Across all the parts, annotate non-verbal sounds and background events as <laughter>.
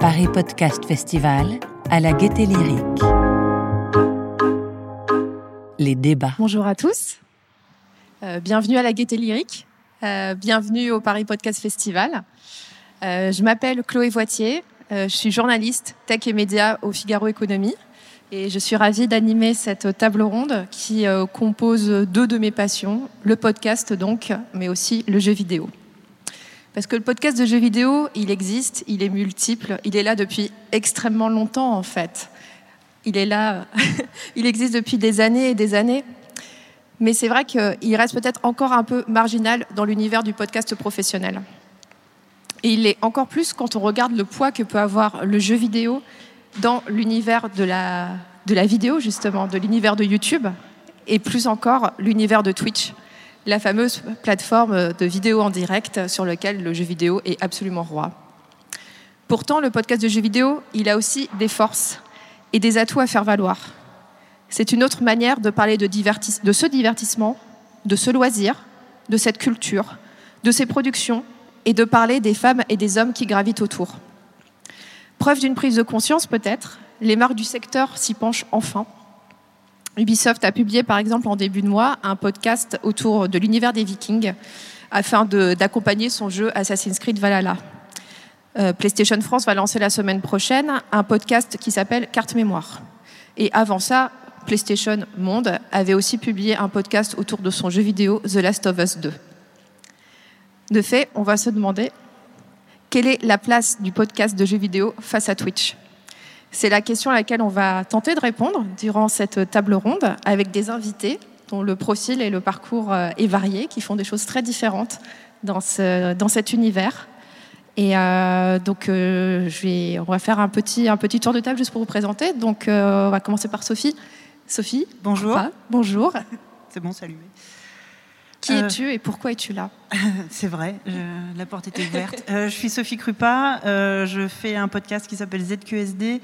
Paris Podcast Festival à la Gaieté Lyrique. Les débats. Bonjour à tous. Euh, bienvenue à la Gaieté Lyrique. Euh, bienvenue au Paris Podcast Festival. Euh, je m'appelle Chloé Voitier. je suis journaliste tech et médias au Figaro Économie. Et je suis ravie d'animer cette table ronde qui compose deux de mes passions, le podcast donc, mais aussi le jeu vidéo. Parce que le podcast de jeux vidéo, il existe, il est multiple, il est là depuis extrêmement longtemps en fait. Il est là, <laughs> il existe depuis des années et des années. Mais c'est vrai qu'il reste peut-être encore un peu marginal dans l'univers du podcast professionnel. Et il est encore plus quand on regarde le poids que peut avoir le jeu vidéo dans l'univers de la, vidéo, justement, de l'univers de YouTube, et plus encore l'univers de Twitch la fameuse plateforme de vidéo en direct sur laquelle le jeu vidéo est absolument roi. Pourtant, le podcast de jeux vidéo, il a aussi des forces et des atouts à faire valoir. C'est une autre manière de parler de, de ce divertissement, de ce loisir, de cette culture, de ces productions et de parler des femmes et des hommes qui gravitent autour. Preuve d'une prise de conscience peut-être, les marques du secteur s'y penchent enfin. Ubisoft a publié par exemple en début de mois un podcast autour de l'univers des Vikings afin d'accompagner son jeu Assassin's Creed Valhalla. Euh, PlayStation France va lancer la semaine prochaine un podcast qui s'appelle Carte Mémoire. Et avant ça, PlayStation Monde avait aussi publié un podcast autour de son jeu vidéo The Last of Us 2. De fait, on va se demander quelle est la place du podcast de jeux vidéo face à Twitch? C'est la question à laquelle on va tenter de répondre durant cette table ronde avec des invités dont le profil et le parcours euh, est varié, qui font des choses très différentes dans, ce, dans cet univers. Et euh, donc, euh, je vais, on va faire un petit, un petit tour de table juste pour vous présenter. Donc, on va commencer par Sophie. Sophie. Bonjour. bonjour. <laughs> C'est bon, salut. Qui es-tu et pourquoi es-tu là? <laughs> C'est vrai, la porte était ouverte. je suis Sophie Krupa, je fais un podcast qui s'appelle ZQSD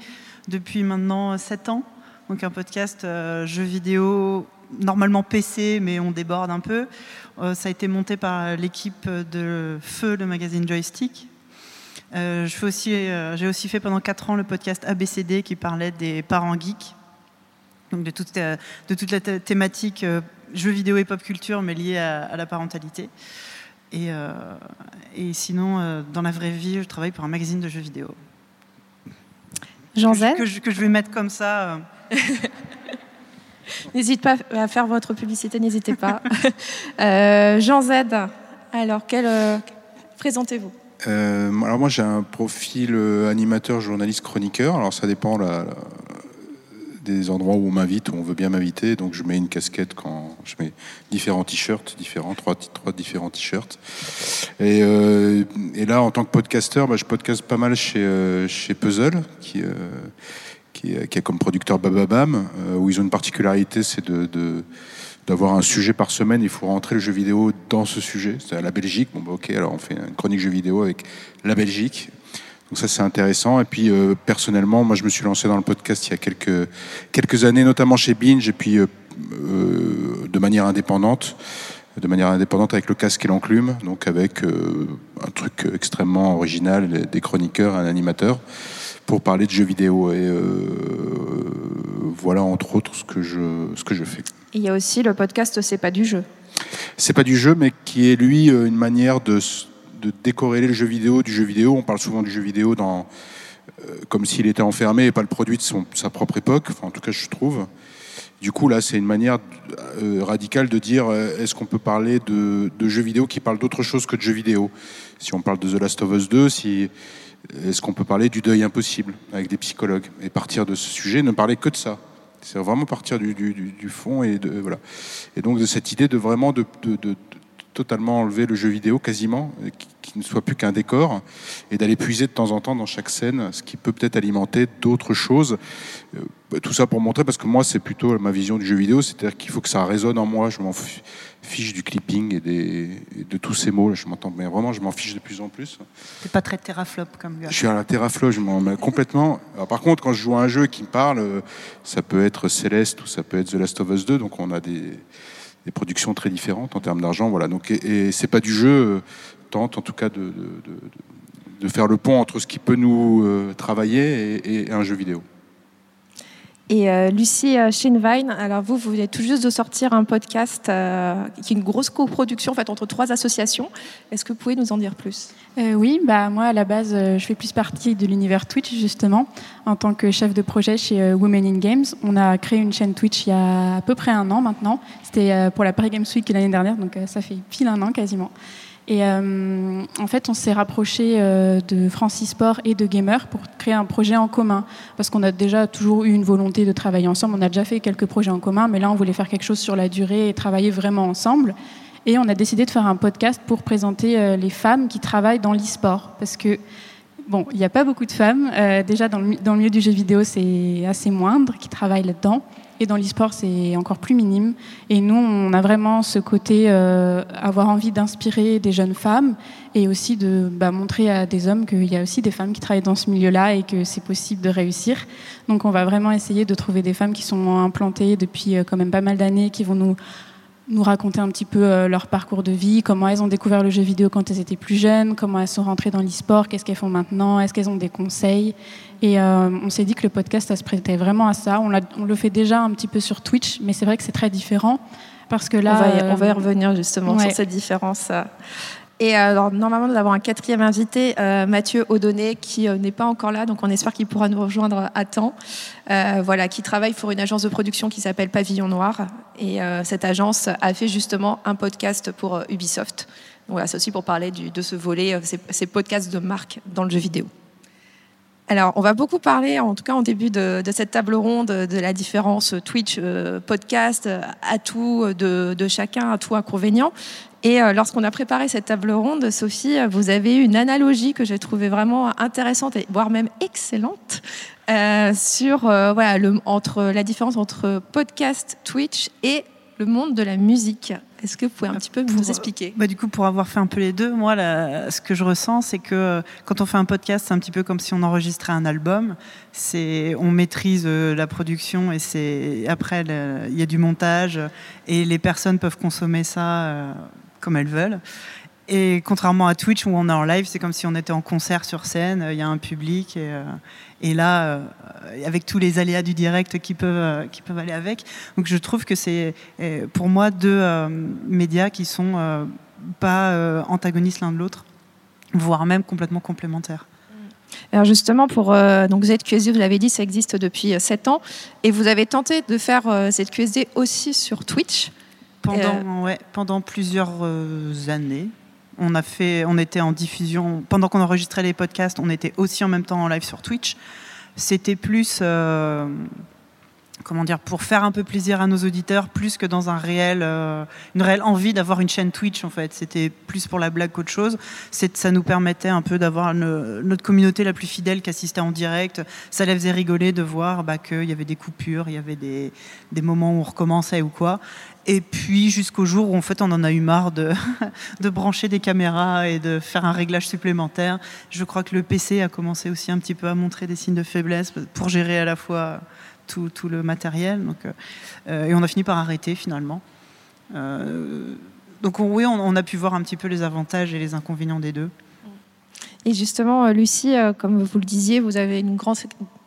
depuis maintenant 7 ans. Donc un podcast euh, jeux vidéo, normalement PC, mais on déborde un peu. Euh, ça a été monté par l'équipe de Feu, le magazine Joystick. Euh, j'ai aussi, aussi fait pendant 4 ans le podcast ABCD qui parlait des parents geeks, donc de toute, de toute la thématique jeux vidéo et pop culture, mais liée à, la parentalité. Et, et sinon, dans la vraie vie, je travaille pour un magazine de jeux vidéo. Jean Z que, je, vais mettre comme ça. Euh. <laughs> N'hésite pas à faire votre publicité, n'hésitez pas. <laughs> Euh, Jean Z, alors, quel, euh, présentez-vous? Alors moi j'ai un profil animateur, journaliste, chroniqueur. Alors ça dépend la, des endroits où on m'invite, où on veut bien m'inviter. Donc je mets une casquette quand je mets différents t-shirts, différents, trois, trois différents t-shirts. Et, euh, et, là, en tant que podcasteur, bah, je podcast pas mal chez, euh, chez Puzzle, qui, euh, qui, qui, a comme producteur Bababam, où ils ont une particularité, c'est d'avoir un sujet par semaine, il faut rentrer le jeu vidéo dans ce sujet. C'est à la Belgique. Bon, bah, ok, alors on fait une chronique jeu vidéo avec la Belgique. Donc ça c'est intéressant. Et puis euh, personnellement, moi je me suis lancé dans le podcast il y a quelques, quelques années, notamment chez Binge, et puis euh, euh, de manière indépendante, de manière indépendante avec le casque et l'enclume, donc avec un truc extrêmement original, des chroniqueurs, un animateur, pour parler de jeux vidéo. Et voilà entre autres ce que je, ce que je fais. Il y a aussi le podcast C'est pas du jeu. C'est pas du jeu, mais qui est lui une manière de de décorréler le jeu vidéo du jeu vidéo. On parle souvent du jeu vidéo dans, euh, comme s'il était enfermé et pas le produit de son, sa propre époque. En tout cas, je trouve. Du coup, là, c'est une manière euh, radicale de dire euh, est-ce qu'on peut parler de, de, jeux vidéo qui parlent d'autre chose que de jeux vidéo? Si on parle de The Last of Us 2, si, est-ce qu'on peut parler du deuil impossible avec des psychologues? Et partir de ce sujet, ne parler que de ça c'est vraiment partir du, du, fond et de voilà et donc de cette idée de vraiment de totalement enlever le jeu vidéo quasiment, qui, ne soit plus qu'un décor, et d'aller puiser de temps en temps dans chaque scène ce qui peut peut-être alimenter d'autres choses. Euh, bah, tout ça pour montrer, parce que moi c'est plutôt ma vision du jeu vidéo, c'est-à-dire qu'il faut que ça résonne en moi, je m'en fiche du clipping et, des, de tous ces mots, je m'entends, mais vraiment je m'en fiche de plus en plus. T'es pas très teraflop comme gars. Je suis à la teraflop, je m'en mets complètement. par contre, quand je joue à un jeu qui me parle, euh, ça peut être Céleste ou ça peut être The Last of Us 2, donc on a des des productions très différentes en termes d'argent. Voilà. Donc, et, c'est pas du jeu, tente en tout cas de, de, faire le pont entre ce qui peut nous travailler et un jeu vidéo. Et euh, Lucie euh, Shinvine, alors vous, vous venez tout juste de sortir un podcast euh, qui est une grosse coproduction en fait, entre trois associations. Est-ce que vous pouvez nous en dire plus? Oui, bah, moi à la base, je fais plus partie de l'univers Twitch justement, en tant que chef de projet chez Women in Games. On a créé une chaîne Twitch il y a à peu près un an maintenant. C'était pour la Paris Games Week l'année dernière, donc ça fait pile un an quasiment. Et euh, en fait, on s'est rapproché euh, de Francis Sport et de Gamer pour créer un projet en commun. Parce qu'on a déjà toujours eu une volonté de travailler ensemble. On a déjà fait quelques projets en commun, mais là, on voulait faire quelque chose sur la durée et travailler vraiment ensemble. Et on a décidé de faire un podcast pour présenter euh, les femmes qui travaillent dans l'e-sport. Parce que, bon, il n'y a pas beaucoup de femmes. déjà, dans le, dans le milieu du jeu vidéo, c'est assez moindre qui travaillent là-dedans. Et dans l'e-sport, c'est encore plus minime. Et nous, on a vraiment ce côté, euh, avoir envie d'inspirer des jeunes femmes et aussi de bah, montrer à des hommes qu'il y a aussi des femmes qui travaillent dans ce milieu-là et que c'est possible de réussir. Donc on va vraiment essayer de trouver des femmes qui sont implantées depuis euh, quand même pas mal d'années, qui vont nous nous raconter un petit peu euh, leur parcours de vie, comment elles ont découvert le jeu vidéo quand elles étaient plus jeunes, comment elles sont rentrées dans l'e-sport, qu'est-ce qu'elles font maintenant, est-ce qu'elles ont des conseils. Et euh, on s'est dit que le podcast, ça se prêtait vraiment à ça. On, on, le fait déjà un petit peu sur Twitch, mais c'est vrai que c'est très différent. Parce que là, on va y, on va y revenir justement sur cette différence. Et euh, alors, normalement, nous avons un quatrième invité, euh, Mathieu Audonnet, qui euh, n'est pas encore là, donc on espère qu'il pourra nous rejoindre à temps. voilà, qui travaille pour une agence de production qui s'appelle Pavillon Noir. Et cette agence a fait justement un podcast pour Ubisoft. voilà, c'est aussi pour parler de ce volet, ces, ces, podcasts de marque dans le jeu vidéo. Alors, on va beaucoup parler, en tout cas en début de, de cette table ronde, de la différence Twitch, podcast, atout de, de chacun, atout inconvénient. Et euh, lorsqu'on a préparé cette table ronde, Sophie, vous avez eu une analogie que j'ai trouvée vraiment intéressante, voire même excellente, euh, sur euh, voilà, le, entre, la différence entre podcast, Twitch et le monde de la musique. Est-ce que vous pouvez un petit peu vous expliquer? bah, Du coup, pour avoir fait un peu les deux, moi, ce que je ressens, c'est que quand on fait un podcast, c'est un petit peu comme si on enregistrait un album. C'est, on maîtrise la production et c'est après il y a du montage et les personnes peuvent consommer ça comme elles veulent. Et contrairement à Twitch où on est en live, c'est comme si on était en concert sur scène, il y a un public et, euh, et là, euh, avec tous les aléas du direct qui peuvent, euh, qui peuvent aller avec. Donc je trouve que c'est pour moi deux médias qui sont pas antagonistes l'un de l'autre, voire même complètement complémentaires. Alors justement, pour donc ZQSD, vous l'avez dit, ça existe depuis 7 ans, et vous avez tenté de faire ZQSD aussi sur Twitch. Pendant, ouais, pendant plusieurs euh, années. On, a fait, on était en diffusion, pendant qu'on enregistrait les podcasts, on était aussi en même temps en live sur Twitch. C'était plus, euh, comment dire, pour faire un peu plaisir à nos auditeurs, plus que dans un réel, euh, une réelle envie d'avoir une chaîne Twitch en fait. C'était plus pour la blague qu'autre chose. Ça nous permettait un peu d'avoir notre communauté la plus fidèle qui assistait en direct. Ça les faisait rigoler de voir bah, qu'il y avait des coupures, il y avait des, des moments où on recommençait ou quoi. Et puis jusqu'au jour où en fait on en a eu marre <laughs> de, brancher des caméras et de faire un réglage supplémentaire. Je crois que le PC a commencé aussi un petit peu à montrer des signes de faiblesse pour gérer à la fois tout, tout le matériel. Donc, euh, et on a fini par arrêter finalement. Euh, donc oui, on, a pu voir un petit peu les avantages et les inconvénients des deux. Et justement, euh, Lucie, comme vous le disiez, vous avez une grande,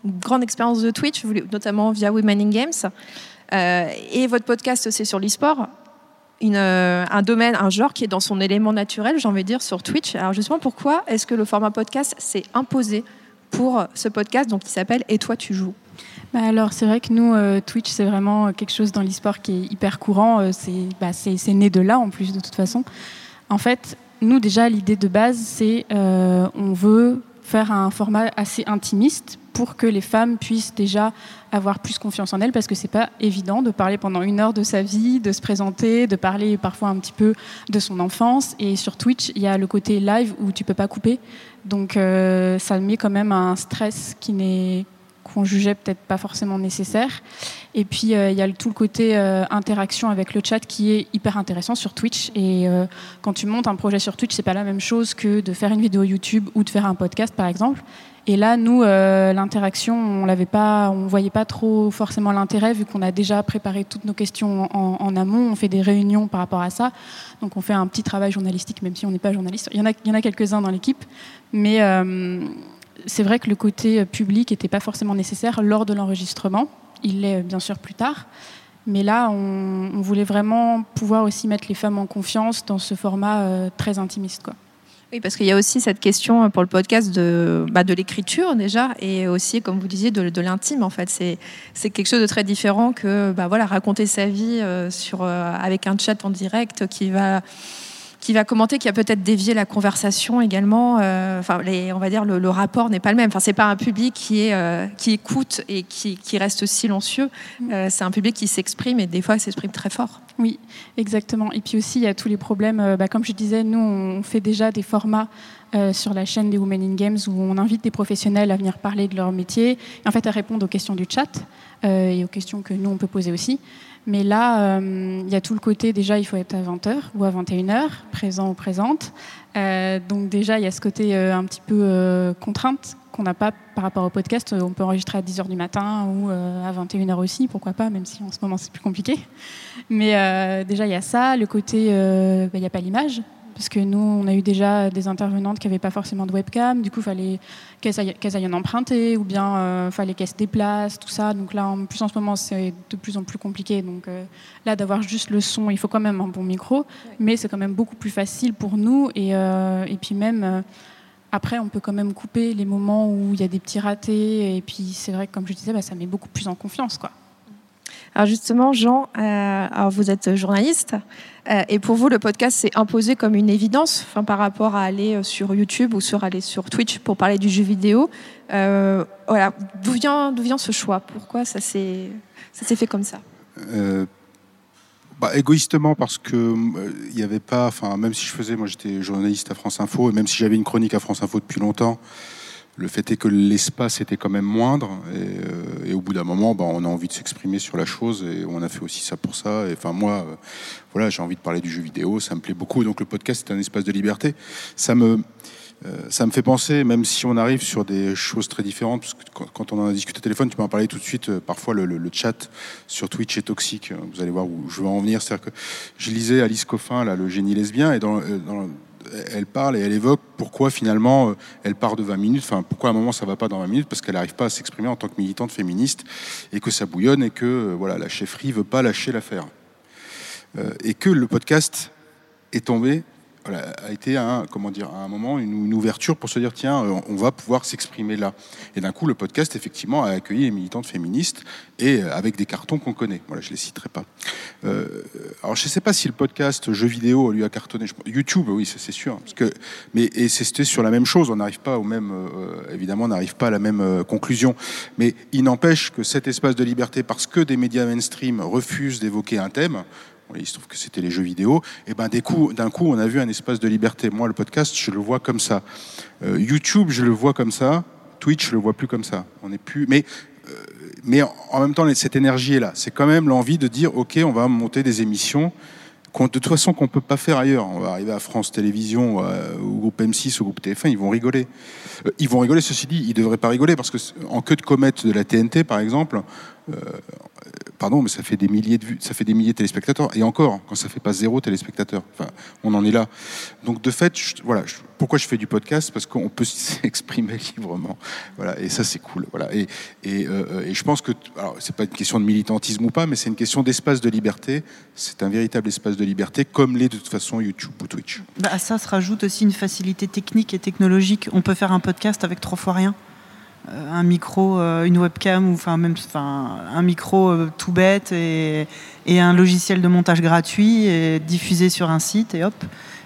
une grande expérience de Twitch, notamment via Women in Games. Euh, et votre podcast, c'est sur l'e-sport. Euh, un domaine, un genre qui est dans son élément naturel, j'ai envie de dire, sur Twitch. Alors justement, pourquoi est-ce que le format podcast s'est imposé pour ce podcast donc, qui s'appelle Et toi, tu joues? Bah alors c'est vrai que nous, euh, Twitch, c'est vraiment quelque chose dans l'e-sport qui est hyper courant. Bah, c'est né de là en plus de toute façon. En fait, nous déjà, l'idée de base, c'est on veut faire un format assez intimiste pour que les femmes puissent déjà avoir plus confiance en elles parce que c'est pas évident de parler pendant une heure de sa vie, de se présenter, de parler parfois un petit peu de son enfance. Et sur Twitch, il y a le côté live où tu peux pas couper. Donc euh, ça met quand même un stress qui n'est qu'on jugeait peut-être pas forcément nécessaires. Et puis il y a tout le côté interaction avec le chat qui est hyper intéressant sur Twitch. Et quand tu montes un projet sur Twitch, c'est pas la même chose que de faire une vidéo YouTube ou de faire un podcast par exemple. Et là, nous, euh, l'interaction, on l'avait pas, on voyait pas trop forcément l'intérêt vu qu'on a déjà préparé toutes nos questions en, amont. On fait des réunions par rapport à ça, donc on fait un petit travail journalistique, même si on n'est pas journaliste. Il y en a, quelques-uns dans l'équipe, mais euh, c'est vrai que le côté public n'était pas forcément nécessaire lors de l'enregistrement. Il l'est bien sûr plus tard. Mais là, on, voulait vraiment pouvoir aussi mettre les femmes en confiance dans ce format euh, très intimiste. Quoi. Oui, parce qu'il y a aussi cette question pour le podcast de, bah, de l'écriture déjà, et aussi, comme vous disiez, de, de l'intime. En fait, c'est, c'est quelque chose de très différent que bah, voilà, raconter sa vie euh, sur, euh, avec un chat en direct qui va qui va commenter, qui a peut-être dévié la conversation également. Euh, enfin, les, on va dire le, le rapport n'est pas le même. Enfin, c'est pas un public qui est euh, qui écoute et qui, qui reste silencieux. Mm. Euh, c'est un public qui s'exprime et des fois s'exprime très fort. Oui, exactement. Et puis aussi, il y a tous les problèmes. Bah, comme je disais, nous, on fait déjà des formats euh, sur la chaîne des Women in Games où on invite des professionnels à venir parler de leur métier en fait à répondre aux questions du chat euh, et aux questions que nous on peut poser aussi. Mais là, euh, il y a tout le côté déjà, il faut être à 20h ou à 21h, présent ou présente. Donc déjà, il y a ce côté un petit peu contrainte qu'on n'a pas par rapport au podcast. On peut enregistrer à 10h du matin ou à 21h aussi, pourquoi pas, même si en ce moment c'est plus compliqué. Mais déjà, il y a ça. Le côté, bah, il n'y a pas l'image parce que nous, on a eu déjà des intervenantes qui n'avaient pas forcément de webcam, du coup, il fallait qu'elles aillent, en emprunter, ou bien il euh, fallait qu'elles se déplacent, tout ça. Donc là, en plus en ce moment, c'est de plus en plus compliqué. Donc euh, là, d'avoir juste le son, il faut quand même un bon micro, mais c'est quand même beaucoup plus facile pour nous. Et, euh, et puis même, après, on peut quand même couper les moments où il y a des petits ratés. Et puis c'est vrai que, comme je disais, bah, ça met beaucoup plus en confiance, quoi. Alors justement, Jean, euh, vous êtes journaliste euh, et pour vous, le podcast s'est imposé comme une évidence par rapport à aller euh, sur YouTube ou sur aller sur Twitch pour parler du jeu vidéo. voilà, d'où vient, d'où vient ce choix? Pourquoi ça s'est, ça s'est fait comme ça? Bah, égoïstement parce que il n'y avait pas, enfin même si je faisais, moi j'étais journaliste à France Info et même si j'avais une chronique à France Info depuis longtemps, le fait est que l'espace était quand même moindre et, euh, au bout d'un moment, bah, on a envie de s'exprimer sur la chose et on a fait aussi ça pour ça. Et enfin moi, euh, voilà, j'ai envie de parler du jeu vidéo, ça me plaît beaucoup. Donc le podcast est un espace de liberté. Ça me euh, ça me fait penser, même si on arrive sur des choses très différentes, parce que quand, on en a discuté au téléphone, tu m'en parlais tout de suite, parfois le, chat sur Twitch est toxique. Vous allez voir où je veux en venir. C'est-à-dire que je lisais Alice Coffin, là, le génie lesbien, et dans, dans elle parle et elle évoque pourquoi finalement euh, elle part de 20 minutes, enfin pourquoi à un moment ça va pas dans 20 minutes, parce qu'elle n'arrive pas à s'exprimer en tant que militante féministe et que ça bouillonne et que euh, voilà la chefferie veut pas lâcher l'affaire. Euh, et que le podcast est tombé a été un, comment dire, un moment une, ouverture pour se dire tiens, euh, on va pouvoir s'exprimer là. Et d'un coup, le podcast effectivement a accueilli les militantes féministes et euh, avec des cartons qu'on connaît. Voilà, je les citerai pas. Euh, alors je ne sais pas si le podcast jeu vidéo lui a cartonné. YouTube, oui, c'est sûr, parce que mais et c'était sur la même chose. On n'arrive pas au même, évidemment, on n'arrive pas à la même conclusion. Mais il n'empêche que cet espace de liberté, parce que des médias mainstream refusent d'évoquer un thème, il se trouve que c'était les jeux vidéo, et ben d'un coup, on a vu un espace de liberté. Moi, le podcast, je le vois comme ça. Euh, YouTube, je le vois comme ça. Twitch, je le vois plus comme ça. On n'est plus, mais euh, mais en même temps, cette énergie est là. C'est quand même l'envie de dire, ok, on va monter des émissions de toute façon qu'on peut pas faire ailleurs. On va arriver à France Télévisions, euh, au groupe M6, au groupe TF1, ils vont rigoler. ils vont rigoler, ceci dit, ils devraient pas rigoler parce que en queue de comète de la TNT, par exemple, pardon, mais ça fait des milliers de vues, ça fait des milliers de téléspectateurs. Et encore, quand ça fait pas zéro téléspectateurs. Enfin, on en est là. Donc de fait, voilà, pourquoi je fais du podcast? Parce qu'on peut <laughs> s'exprimer librement. Voilà, et ça c'est cool. Voilà, et, et, euh, et je pense que, alors c'est pas une question de militantisme ou pas, mais c'est une question d'espace de liberté. C'est un véritable espace de liberté, comme l'est de toute façon YouTube ou Twitch. Bah, à ça se rajoute aussi une facilité technique et technologique. On peut faire un podcast avec trois fois rien. Euh, un micro, euh, une webcam, ou enfin même enfin, un micro euh, tout bête et, un logiciel de montage gratuit et diffusé sur un site et hop.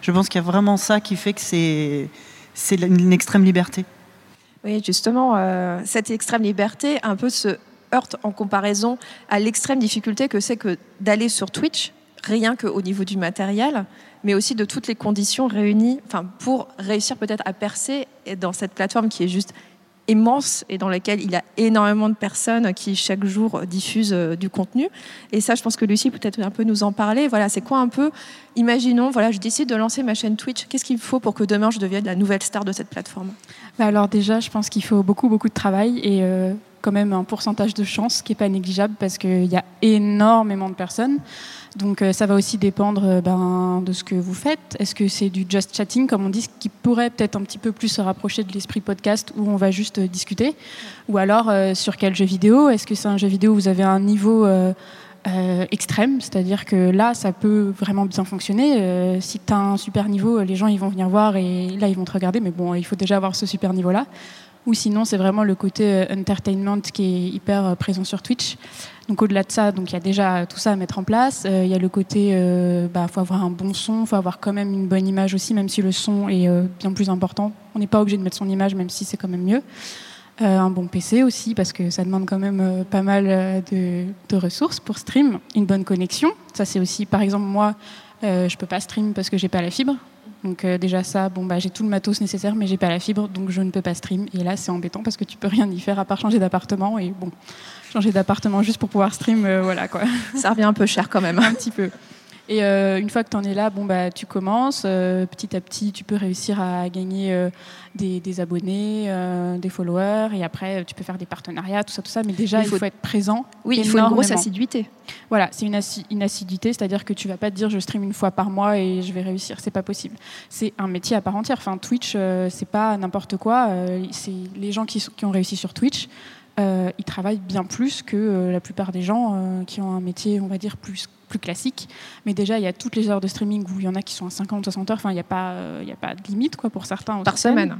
Je pense qu'il y a vraiment ça qui fait que c'est une extrême liberté. Oui, justement, cette extrême liberté un peu se heurte en comparaison à l'extrême difficulté que c'est que d'aller sur Twitch, rien qu'au niveau du matériel, mais aussi de toutes les conditions réunies pour réussir peut-être à percer dans cette plateforme qui est juste immense et dans laquelle il y a énormément de personnes qui chaque jour diffusent euh, du contenu. Et ça, je pense que Lucie peut-être un peu nous en parler. Voilà, c'est quoi un peu Imaginons, voilà, je décide de lancer ma chaîne Twitch. Qu'est-ce qu'il faut pour que demain je devienne la nouvelle star de cette plateforme? Bah Alors déjà, je pense qu'il faut beaucoup beaucoup de travail et euh, quand même un pourcentage de chance qui est pas négligeable parce qu'il y a énormément de personnes. Donc euh, ça va aussi dépendre euh, ben, de ce que vous faites. Est-ce que c'est du just chatting, comme on dit, qui pourrait peut-être un petit peu plus se rapprocher de l'esprit podcast où on va juste euh, discuter? Ou alors sur quel jeu vidéo? Est-ce que c'est un jeu vidéo où vous avez un niveau extrême? C'est-à-dire que là, ça peut vraiment bien fonctionner. si tu as un super niveau, les gens ils vont venir voir et là, ils vont te regarder. Mais bon, il faut déjà avoir ce super niveau-là. Ou sinon, c'est vraiment le côté entertainment qui est hyper présent sur Twitch. Donc au-delà de ça, donc il y a déjà tout ça à mettre en place. Euh, il y a le côté, il euh, bah, faut avoir un bon son, faut avoir quand même une bonne image aussi, même si le son est euh, bien plus important. On n'est pas obligé de mettre son image, même si c'est quand même mieux. un bon PC aussi, parce que ça demande quand même pas mal de, de, ressources pour stream. Une bonne connexion, ça c'est aussi, par exemple moi, je peux pas stream parce que j'ai pas la fibre. Donc déjà ça, bon bah j'ai tout le matos nécessaire, mais j'ai pas la fibre, donc je ne peux pas stream. Et là c'est embêtant parce que tu peux rien y faire à part changer d'appartement. Et bon, changer d'appartement juste pour pouvoir stream, euh, voilà quoi. Ça revient un peu cher quand même. un petit peu. Et euh, une fois que tu en es là, bon, bah, tu commences. Euh, petit à petit, tu peux réussir à gagner des, abonnés, des followers. Et après, tu peux faire des partenariats, tout ça, tout ça. Mais déjà, il faut, être présent. Oui, il faut une grosse assiduité. Voilà, c'est une, une, assiduité. C'est-à-dire que tu vas pas te dire je stream une fois par mois et je vais réussir. C'est pas possible. C'est un métier à part entière. Enfin, Twitch, c'est pas n'importe quoi. c'est les gens qui, qui ont réussi sur Twitch. Euh, ils travaillent bien plus que euh, la plupart des gens euh, qui ont un métier, on va dire, plus, plus classique. Mais déjà, il y a toutes les heures de streaming où il y en a qui sont à 50, 60 heures. Enfin, il n'y a, pas, il a pas de limite quoi, pour certains. Par semaine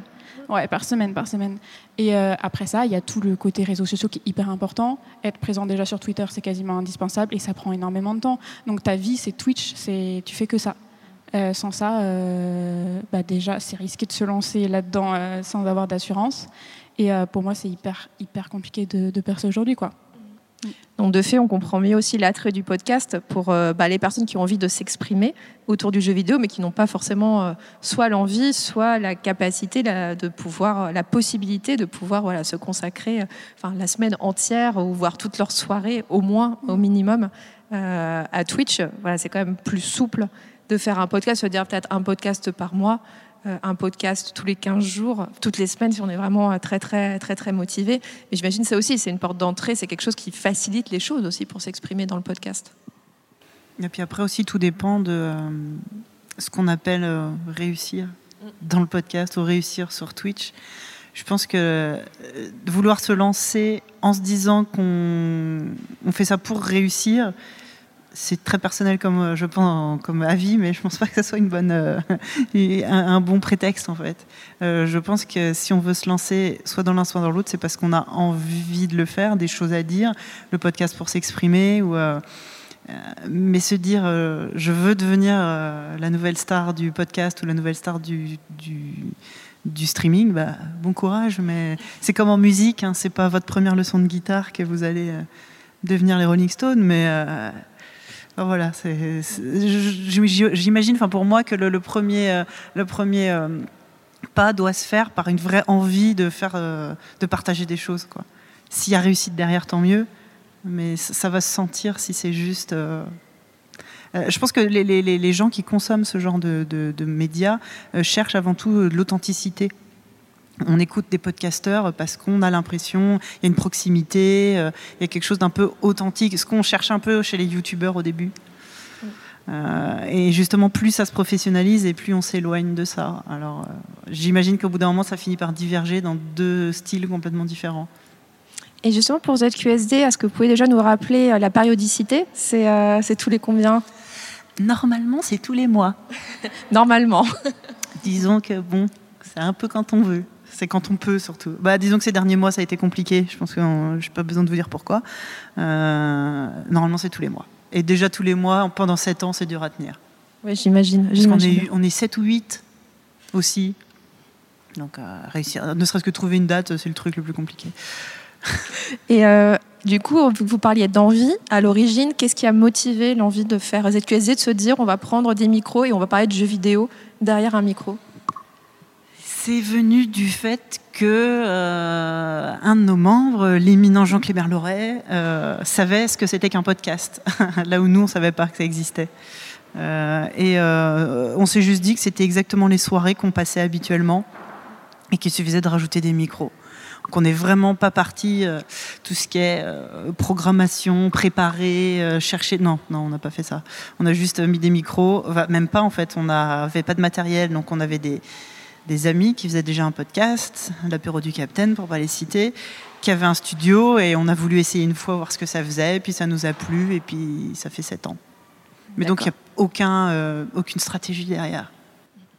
Ouais, par semaine, par semaine. Et après ça, il y a tout le côté réseaux sociaux qui est hyper important. Être présent déjà sur Twitter, c'est quasiment indispensable et ça prend énormément de temps. Donc ta vie, c'est Twitch, c'est tu fais que ça. sans ça, bah déjà, c'est risqué de se lancer là-dedans sans avoir d'assurance. Et euh, pour moi, c'est hyper, hyper compliqué de, de percer aujourd'hui. quoi. Donc de fait, on comprend mieux aussi l'attrait du podcast pour euh, bah, les personnes qui ont envie de s'exprimer autour du jeu vidéo, mais qui n'ont pas forcément euh, soit l'envie, soit la capacité de pouvoir, la possibilité de pouvoir voilà, se consacrer la semaine entière ou voir toute leur soirée, au moins, au minimum, à Twitch. Voilà, c'est quand même plus souple de faire un podcast, se dire peut-être un podcast par mois, un podcast tous les 15 jours, toutes les semaines, si on est vraiment euh, très, très, très, très motivé. Mais j'imagine ça aussi, c'est une porte d'entrée, c'est quelque chose qui facilite les choses aussi pour s'exprimer dans le podcast. Et puis après aussi, tout dépend de euh, ce qu'on appelle réussir dans le podcast ou réussir sur Twitch. Je pense que vouloir se lancer en se disant qu'on fait ça pour réussir, c'est très personnel comme euh, je pense comme avis, mais je pense pas que ça soit une bonne, euh, <laughs> un, bon prétexte en fait. Euh, je pense que si on veut se lancer, soit dans l'un soit dans l'autre, c'est parce qu'on a envie de le faire, des choses à dire, le podcast pour s'exprimer ou mais se dire je veux devenir la nouvelle star du podcast ou la nouvelle star du, du, streaming, bah, bon courage. Mais c'est comme en musique, hein, c'est pas votre première leçon de guitare que vous allez devenir les Rolling Stones, mais voilà, j'imagine, enfin pour moi, que le, premier, le premier euh, euh, pas doit se faire par une vraie envie de faire, euh, de partager des choses. Quoi. S'il y a réussite derrière, tant mieux, mais ça, va se sentir si c'est juste. je pense que les, gens qui consomment ce genre de, de médias cherchent avant tout l'authenticité on écoute des podcasteurs parce qu'on a l'impression il y a une proximité, euh, il y a quelque chose d'un peu authentique, ce qu'on cherche un peu chez les youtubeurs au début. Euh, et justement, plus ça se professionnalise et plus on s'éloigne de ça. Alors, euh, j'imagine qu'au bout d'un moment, ça finit par diverger dans deux styles complètement différents. Et justement, pour ZQSD, est-ce que vous pouvez déjà nous rappeler la périodicité? C'est tous les combien? Normalement, c'est tous les mois. <laughs> Normalement. <laughs> Disons que bon, c'est un peu quand on veut. C'est quand on peut surtout. Bah, disons que ces derniers mois, ça a été compliqué. Je pense que je n'ai pas besoin de vous dire pourquoi. Euh, normalement, c'est tous les mois. Et déjà tous les mois, pendant 7 ans, c'est dur à tenir. Oui, j'imagine. On est, on est 7 ou 8 aussi. Donc, euh, réussir, ne serait-ce que trouver une date, c'est le truc le plus compliqué. Et euh, du coup, vous parliez d'envie, à l'origine, qu'est-ce qui a motivé l'envie de faire ZQSD, de se dire on va prendre des micros et on va parler de jeux vidéo derrière un micro? C'est venu du fait que euh, un de nos membres, l'éminent Jean Clébert Loret, euh, savait ce que c'était qu'un podcast, <laughs> là où nous on savait pas que ça existait. Euh, et on s'est juste dit que c'était exactement les soirées qu'on passait habituellement et qu'il suffisait de rajouter des micros. Donc on n'est vraiment pas parti tout ce qui est programmation, préparer, chercher. Non, non, on n'a pas fait ça. On a juste mis des micros, même pas en fait. On n'avait pas de matériel, donc on avait des des amis qui faisaient déjà un podcast, l'apéro du Capitaine pour pas les citer, qui avaient un studio et on a voulu essayer une fois voir ce que ça faisait, puis ça nous a plu et puis ça fait sept ans. Mais donc il n'y a aucun, euh, aucune stratégie derrière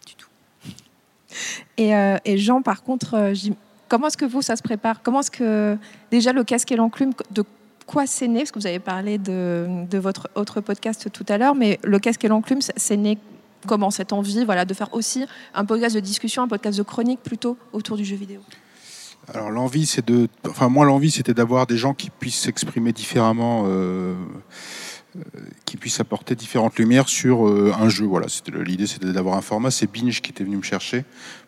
du tout. Et, euh, Jean, par contre, euh, comment est-ce que vous ça se prépare? Comment est-ce que déjà le casque et l'enclume de quoi c'est né? Parce que vous avez parlé de, de, votre autre podcast tout à l'heure, mais le casque et l'enclume, c'est né comment cette envie voilà, de faire aussi un podcast de discussion, un podcast de chronique plutôt autour du jeu vidéo alors l'envie, c'est de, enfin moi l'envie, c'était d'avoir des gens qui puissent s'exprimer différemment, euh, euh, qui puissent apporter différentes lumières sur euh, un jeu. Voilà, l'idée, c'était d'avoir un format. C'est Binge qui était venu me chercher.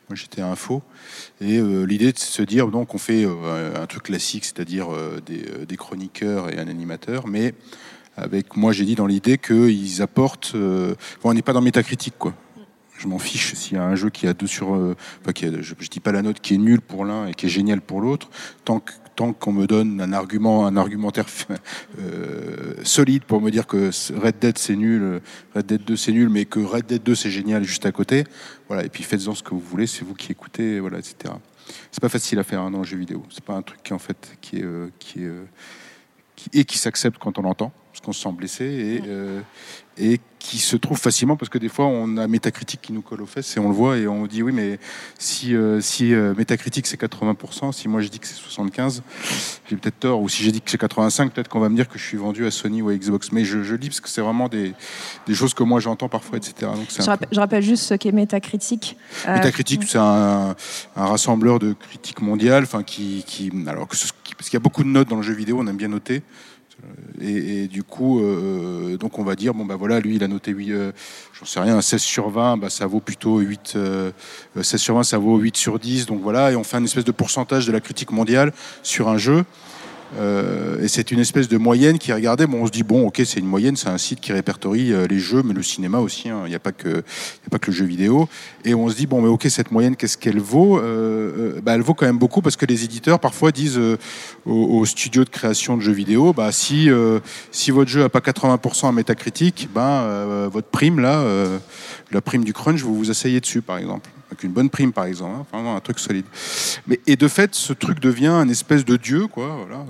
Moi, j'étais info, et l'idée de se dire donc on fait un truc classique, c'est-à-dire des, des, chroniqueurs et un animateur, mais avec moi j'ai dit dans l'idée qu'ils apportent euh, on n'est pas dans métacritique quoi. Je m'en fiche s'il y a un jeu qui a deux sur euh, qui je, je, dis pas la note qui est nulle pour l'un et qui est génial pour l'autre. Tant que tant qu'on me donne un argument un argumentaire <laughs> euh, solide pour me dire que Red Dead c'est nul Red Dead 2 c'est nul mais que Red Dead 2 c'est génial juste à côté voilà. Et puis faites-en ce que vous voulez c'est vous qui écoutez voilà etc c'est pas facile à faire hein, dans le jeu vidéo. C'est pas un truc qui en fait qui est qui est et qui s'accepte quand on l'entend qu'on se sent blessé et, euh, et qui se trouve facilement parce que des fois on a métacritique qui nous colle aux fesses et on le voit et on dit oui mais si, euh, si euh, métacritique c'est 80%, si moi je dis que c'est 75, j'ai peut-être tort ou si j'ai dit que c'est 85, peut-être qu'on va me dire que je suis vendu à Sony ou à Xbox. Mais je, je dis parce que c'est vraiment des, des, choses que moi j'entends parfois, etc. Donc je, rappelle, je, rappelle, juste ce qu'est métacritique. Métacritique, c'est un, un, rassembleur de critiques mondiales, enfin qui, qui alors que parce qu'il y a beaucoup de notes dans le jeu vidéo, on aime bien noter. Et, du coup, euh, donc on va dire, bon bah voilà, lui il a noté 8, euh, j'en sais rien, 16 sur 20, bah, ça vaut plutôt 8, 16 euh, sur 20, ça vaut 8 sur 10, donc voilà, et on fait une espèce de pourcentage de la critique mondiale sur un jeu. Euh, et c'est une espèce de moyenne qui regardée. Bon, on se dit bon, ok, c'est une moyenne, c'est un site qui répertorie euh, les jeux, mais le cinéma aussi. Hein. Il n'y a pas que, le jeu vidéo. Et on se dit bon, mais ok, cette moyenne, qu'est-ce qu'elle vaut euh, bah, Elle vaut quand même beaucoup parce que les éditeurs parfois disent aux, studios de création de jeux vidéo, bah si votre jeu a pas 80% à métacritique, ben votre prime là, la prime du crunch, vous vous asseyez dessus, par exemple avec une bonne prime par exemple, hein, vraiment un truc solide. Mais, et de fait, ce truc devient un espèce de dieu, quoi, voilà,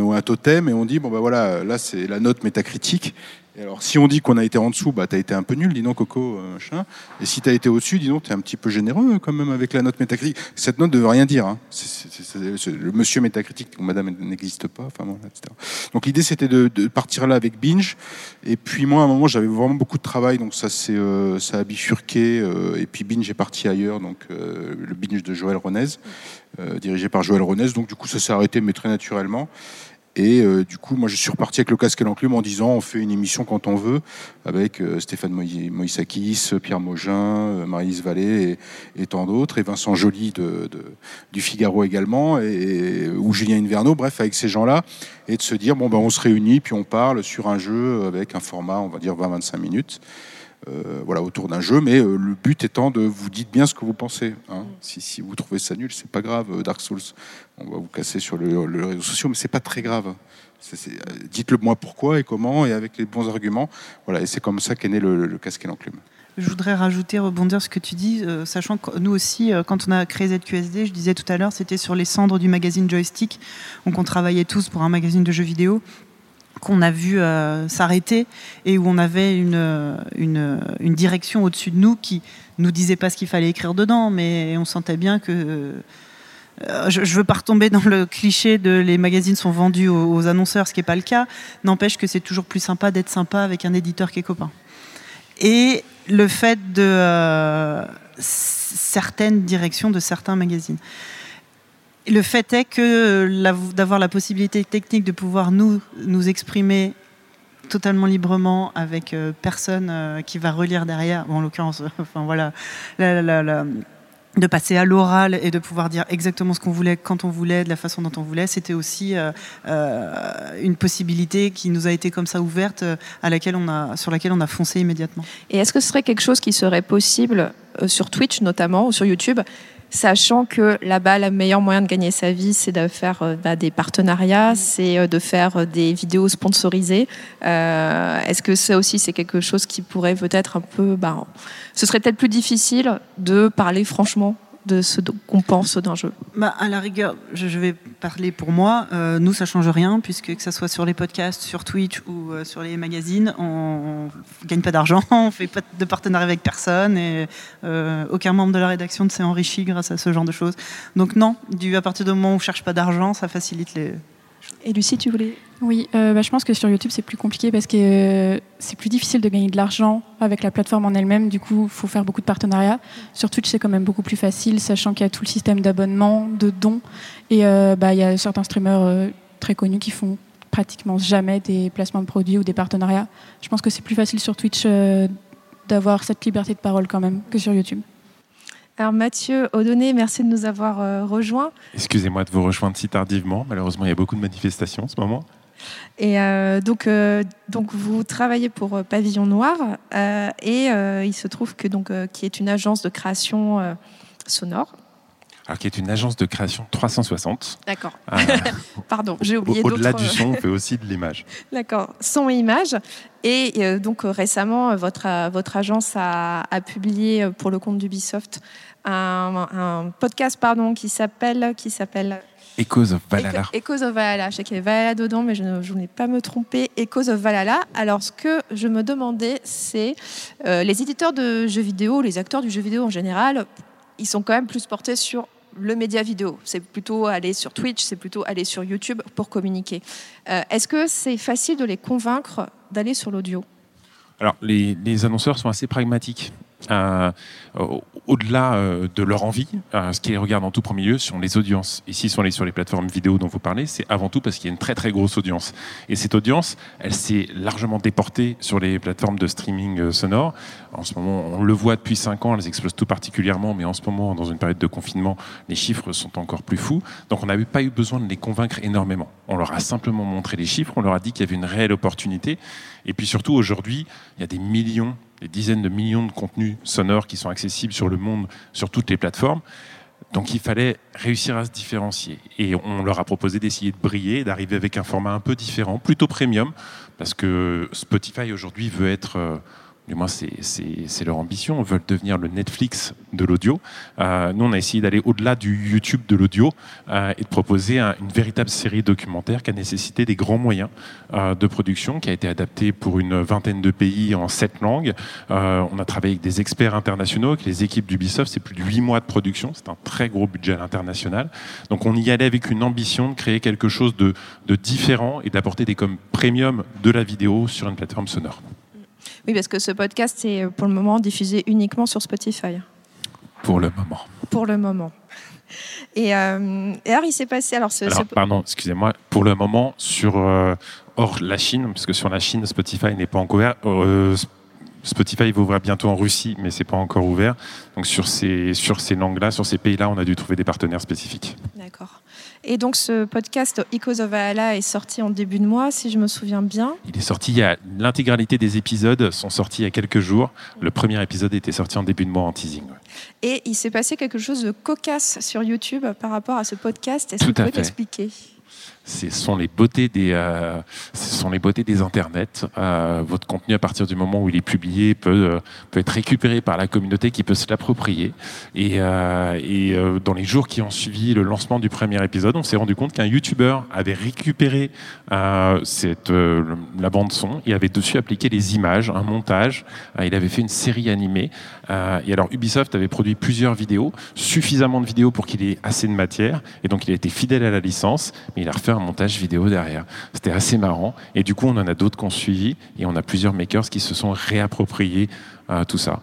ou un totem, et on dit bon ben voilà, là c'est la note métacritique, alors, si on dit qu'on a été en dessous, bah, tu as été un peu nul, dis donc, Coco, euh, machin. Et si tu as été au-dessus, dis donc, tu es un petit peu généreux quand même avec la note métacritique. Cette note ne veut rien dire. Hein. le monsieur métacritique ou madame n'existe pas. Enfin, etc. Donc, l'idée, c'était de, partir là avec Binge. Et puis, moi, à un moment, j'avais vraiment beaucoup de travail, donc ça, euh, ça a bifurqué. Euh, et puis, Binge est parti ailleurs, donc le Binge de Joël Ronez, dirigé par Joël Ronez. Donc, du coup, ça s'est arrêté, mais très naturellement. Et euh, du coup, moi, je suis reparti avec le casque et l'enclume en disant on fait une émission quand on veut, avec euh, Stéphane Moïsakis, Pierre Mogin, euh, Marie-Lise Vallée et, tant d'autres, et Vincent Joly de, du Figaro également, et, ou Julien Inverno, bref, avec ces gens-là, et de se dire bon, ben, on se réunit, puis on parle sur un jeu avec un format, on va dire 20-25 minutes. Euh, voilà, autour d'un jeu, mais euh, le but étant de vous dites bien ce que vous pensez. Hein. Mm. Si, si, vous trouvez ça nul, c'est pas grave. Euh, Dark Souls, on va vous casser sur le, le réseau social, mais c'est pas très grave. Dites-le moi pourquoi et comment et avec les bons arguments. Voilà, et c'est comme ça qu'est né le, le casque et l'enclume. Je voudrais rajouter, rebondir ce que tu dis, sachant que nous aussi, quand on a créé ZQSD, je disais tout à l'heure, c'était sur les cendres du magazine Joystick. Donc on travaillait tous pour un magazine de jeux vidéo qu'on a vu euh, s'arrêter et où on avait une, direction au-dessus de nous qui nous disait pas ce qu'il fallait écrire dedans, mais on sentait bien que euh, je, ne veux pas retomber dans le cliché de les magazines sont vendus aux, annonceurs, ce qui n'est pas le cas. N'empêche que c'est toujours plus sympa d'être sympa avec un éditeur qui est copain. Et le fait de euh, certaines directions de certains magazines le fait est que d'avoir la possibilité technique de pouvoir nous, nous exprimer totalement librement avec euh, personne euh, qui va relire derrière, en l'occurrence, <laughs> enfin voilà, de passer à l'oral et de pouvoir dire exactement ce qu'on voulait, quand on voulait, de la façon dont on voulait, c'était aussi euh, euh, une possibilité qui nous a été comme ça ouverte, euh, à laquelle on a, sur laquelle on a foncé immédiatement. Et est-ce que ce serait quelque chose qui serait possible sur Twitch notamment ou sur YouTube sachant que là-bas, le meilleur moyen de gagner sa vie, c'est de faire bah, des partenariats, c'est de faire des vidéos sponsorisées. Est-ce que ça aussi, c'est quelque chose qui pourrait peut-être un peu... Bah, ce serait peut-être plus difficile de parler franchement de ce qu'on pense d'un jeu bah, À la rigueur, je, vais parler pour moi. Euh, nous, ça change rien, puisque que ce soit sur les podcasts, sur Twitch ou euh, sur les magazines, on ne gagne pas d'argent, <laughs> on ne fait pas de partenariat avec personne, et euh, aucun membre de la rédaction ne s'est enrichi grâce à ce genre de choses. Donc non, à partir du moment où on ne cherche pas d'argent, ça facilite les, et Lucie, tu voulais Oui, euh, bah, je pense que sur YouTube, c'est plus compliqué parce que euh, c'est plus difficile de gagner de l'argent avec la plateforme en elle-même. Du coup, il faut faire beaucoup de partenariats. Sur Twitch, c'est quand même beaucoup plus facile, sachant qu'il y a tout le système d'abonnement, de dons. Et euh, bah, il y a certains streamers très connus qui font pratiquement jamais des placements de produits ou des partenariats. Je pense que c'est plus facile sur Twitch d'avoir cette liberté de parole quand même que sur YouTube. Alors Mathieu Audonné, merci de nous avoir euh, rejoints. Excusez-moi de vous rejoindre si tardivement. Malheureusement, il y a beaucoup de manifestations en ce moment. Et euh, donc, euh, donc, vous travaillez pour Pavillon Noir et il se trouve que donc qui est une agence de création sonore. Alors, qui est une agence de création 360. D'accord. <laughs> Pardon, j'ai oublié Au-delà du son, on fait aussi de l'image. <laughs> D'accord, son et image. Et donc récemment, votre, votre agence a, a publié pour le compte d'Ubisoft un, podcast pardon, qui s'appelle qui s'appelle Echoes of Valhalla. Echoes of Valhalla. Je sais qu'il y avait Valhalla dedans, mais je ne voulais pas me tromper. Echoes of Valhalla. Alors, ce que je me demandais, c'est euh, les éditeurs de jeux vidéo, les acteurs du jeu vidéo en général, ils sont quand même plus portés sur le média vidéo. C'est plutôt aller sur Twitch, c'est plutôt aller sur YouTube pour communiquer. Euh, est-ce que c'est facile de les convaincre d'aller sur l'audio? Alors, les, les, annonceurs sont assez pragmatiques. Euh, au-delà euh, de leur envie, euh, ce qu'ils regardent en tout premier lieu sont les audiences. Ici, sur les plateformes vidéo dont vous parlez, c'est avant tout parce qu'il y a une très très grosse audience. Et cette audience, elle s'est largement déportée sur les plateformes de streaming sonore. En ce moment, on le voit depuis 5 ans, elles explosent tout particulièrement, mais en ce moment, dans une période de confinement, les chiffres sont encore plus fous. Donc on n'avait pas eu besoin de les convaincre énormément. On leur a simplement montré les chiffres, on leur a dit qu'il y avait une réelle opportunité. Et puis surtout, aujourd'hui, il y a des millions des dizaines de millions de contenus sonores qui sont accessibles sur le monde, sur toutes les plateformes. Donc il fallait réussir à se différencier. Et on leur a proposé d'essayer de briller, d'arriver avec un format un peu différent, plutôt premium, parce que Spotify aujourd'hui veut être euh, du moins c'est leur ambition, ils veulent devenir le Netflix de l'audio. Euh, nous, on a essayé d'aller au-delà du YouTube de l'audio euh, et de proposer une véritable série documentaire qui a nécessité des grands moyens euh, de production, qui a été adaptée pour une vingtaine de pays en sept langues. on a travaillé avec des experts internationaux, avec les équipes d'Ubisoft, c'est plus de huit mois de production, c'est un très gros budget international. Donc on y allait avec une ambition de créer quelque chose de, de différent et d'apporter des comme premium de la vidéo sur une plateforme sonore. Oui, parce que ce podcast est pour le moment diffusé uniquement sur Spotify. Pour le moment. Pour le moment. Et, euh, alors, il s'est passé. Alors, pardon, excusez-moi. Pour le moment, sur euh, hors la Chine, parce que sur la Chine, Spotify n'est pas encore ouvert. Euh, Spotify va ouvrir bientôt en Russie, mais c'est pas encore ouvert. Donc sur ces sur ces langues-là, sur ces pays-là, on a dû trouver des partenaires spécifiques. D'accord. Et donc ce podcast Icos of Valhalla est sorti en début de mois, si je me souviens bien. Il est sorti, il y a l'intégralité des épisodes sont sortis il y a quelques jours. Le premier épisode était sorti en début de mois en teasing. Et il s'est passé quelque chose de cocasse sur YouTube par rapport à ce podcast. Est-ce que tu peux t'expliquer ce sont les beautés des, euh, internets. Euh, votre contenu, à partir du moment où il est publié, peut, euh, être récupéré par la communauté qui peut se l'approprier. Et, et dans les jours qui ont suivi le lancement du premier épisode, on s'est rendu compte qu'un YouTuber avait récupéré cette, la bande son et avait dessus appliqué les images, un montage. il avait fait une série animée. et alors Ubisoft avait produit plusieurs vidéos, suffisamment de vidéos pour qu'il ait assez de matière. Et donc il a été fidèle à la licence, mais il a refait un montage vidéo derrière. C'était assez marrant. Et du coup, on en a d'autres qui ont suivi et on a plusieurs makers qui se sont réappropriés euh, tout ça.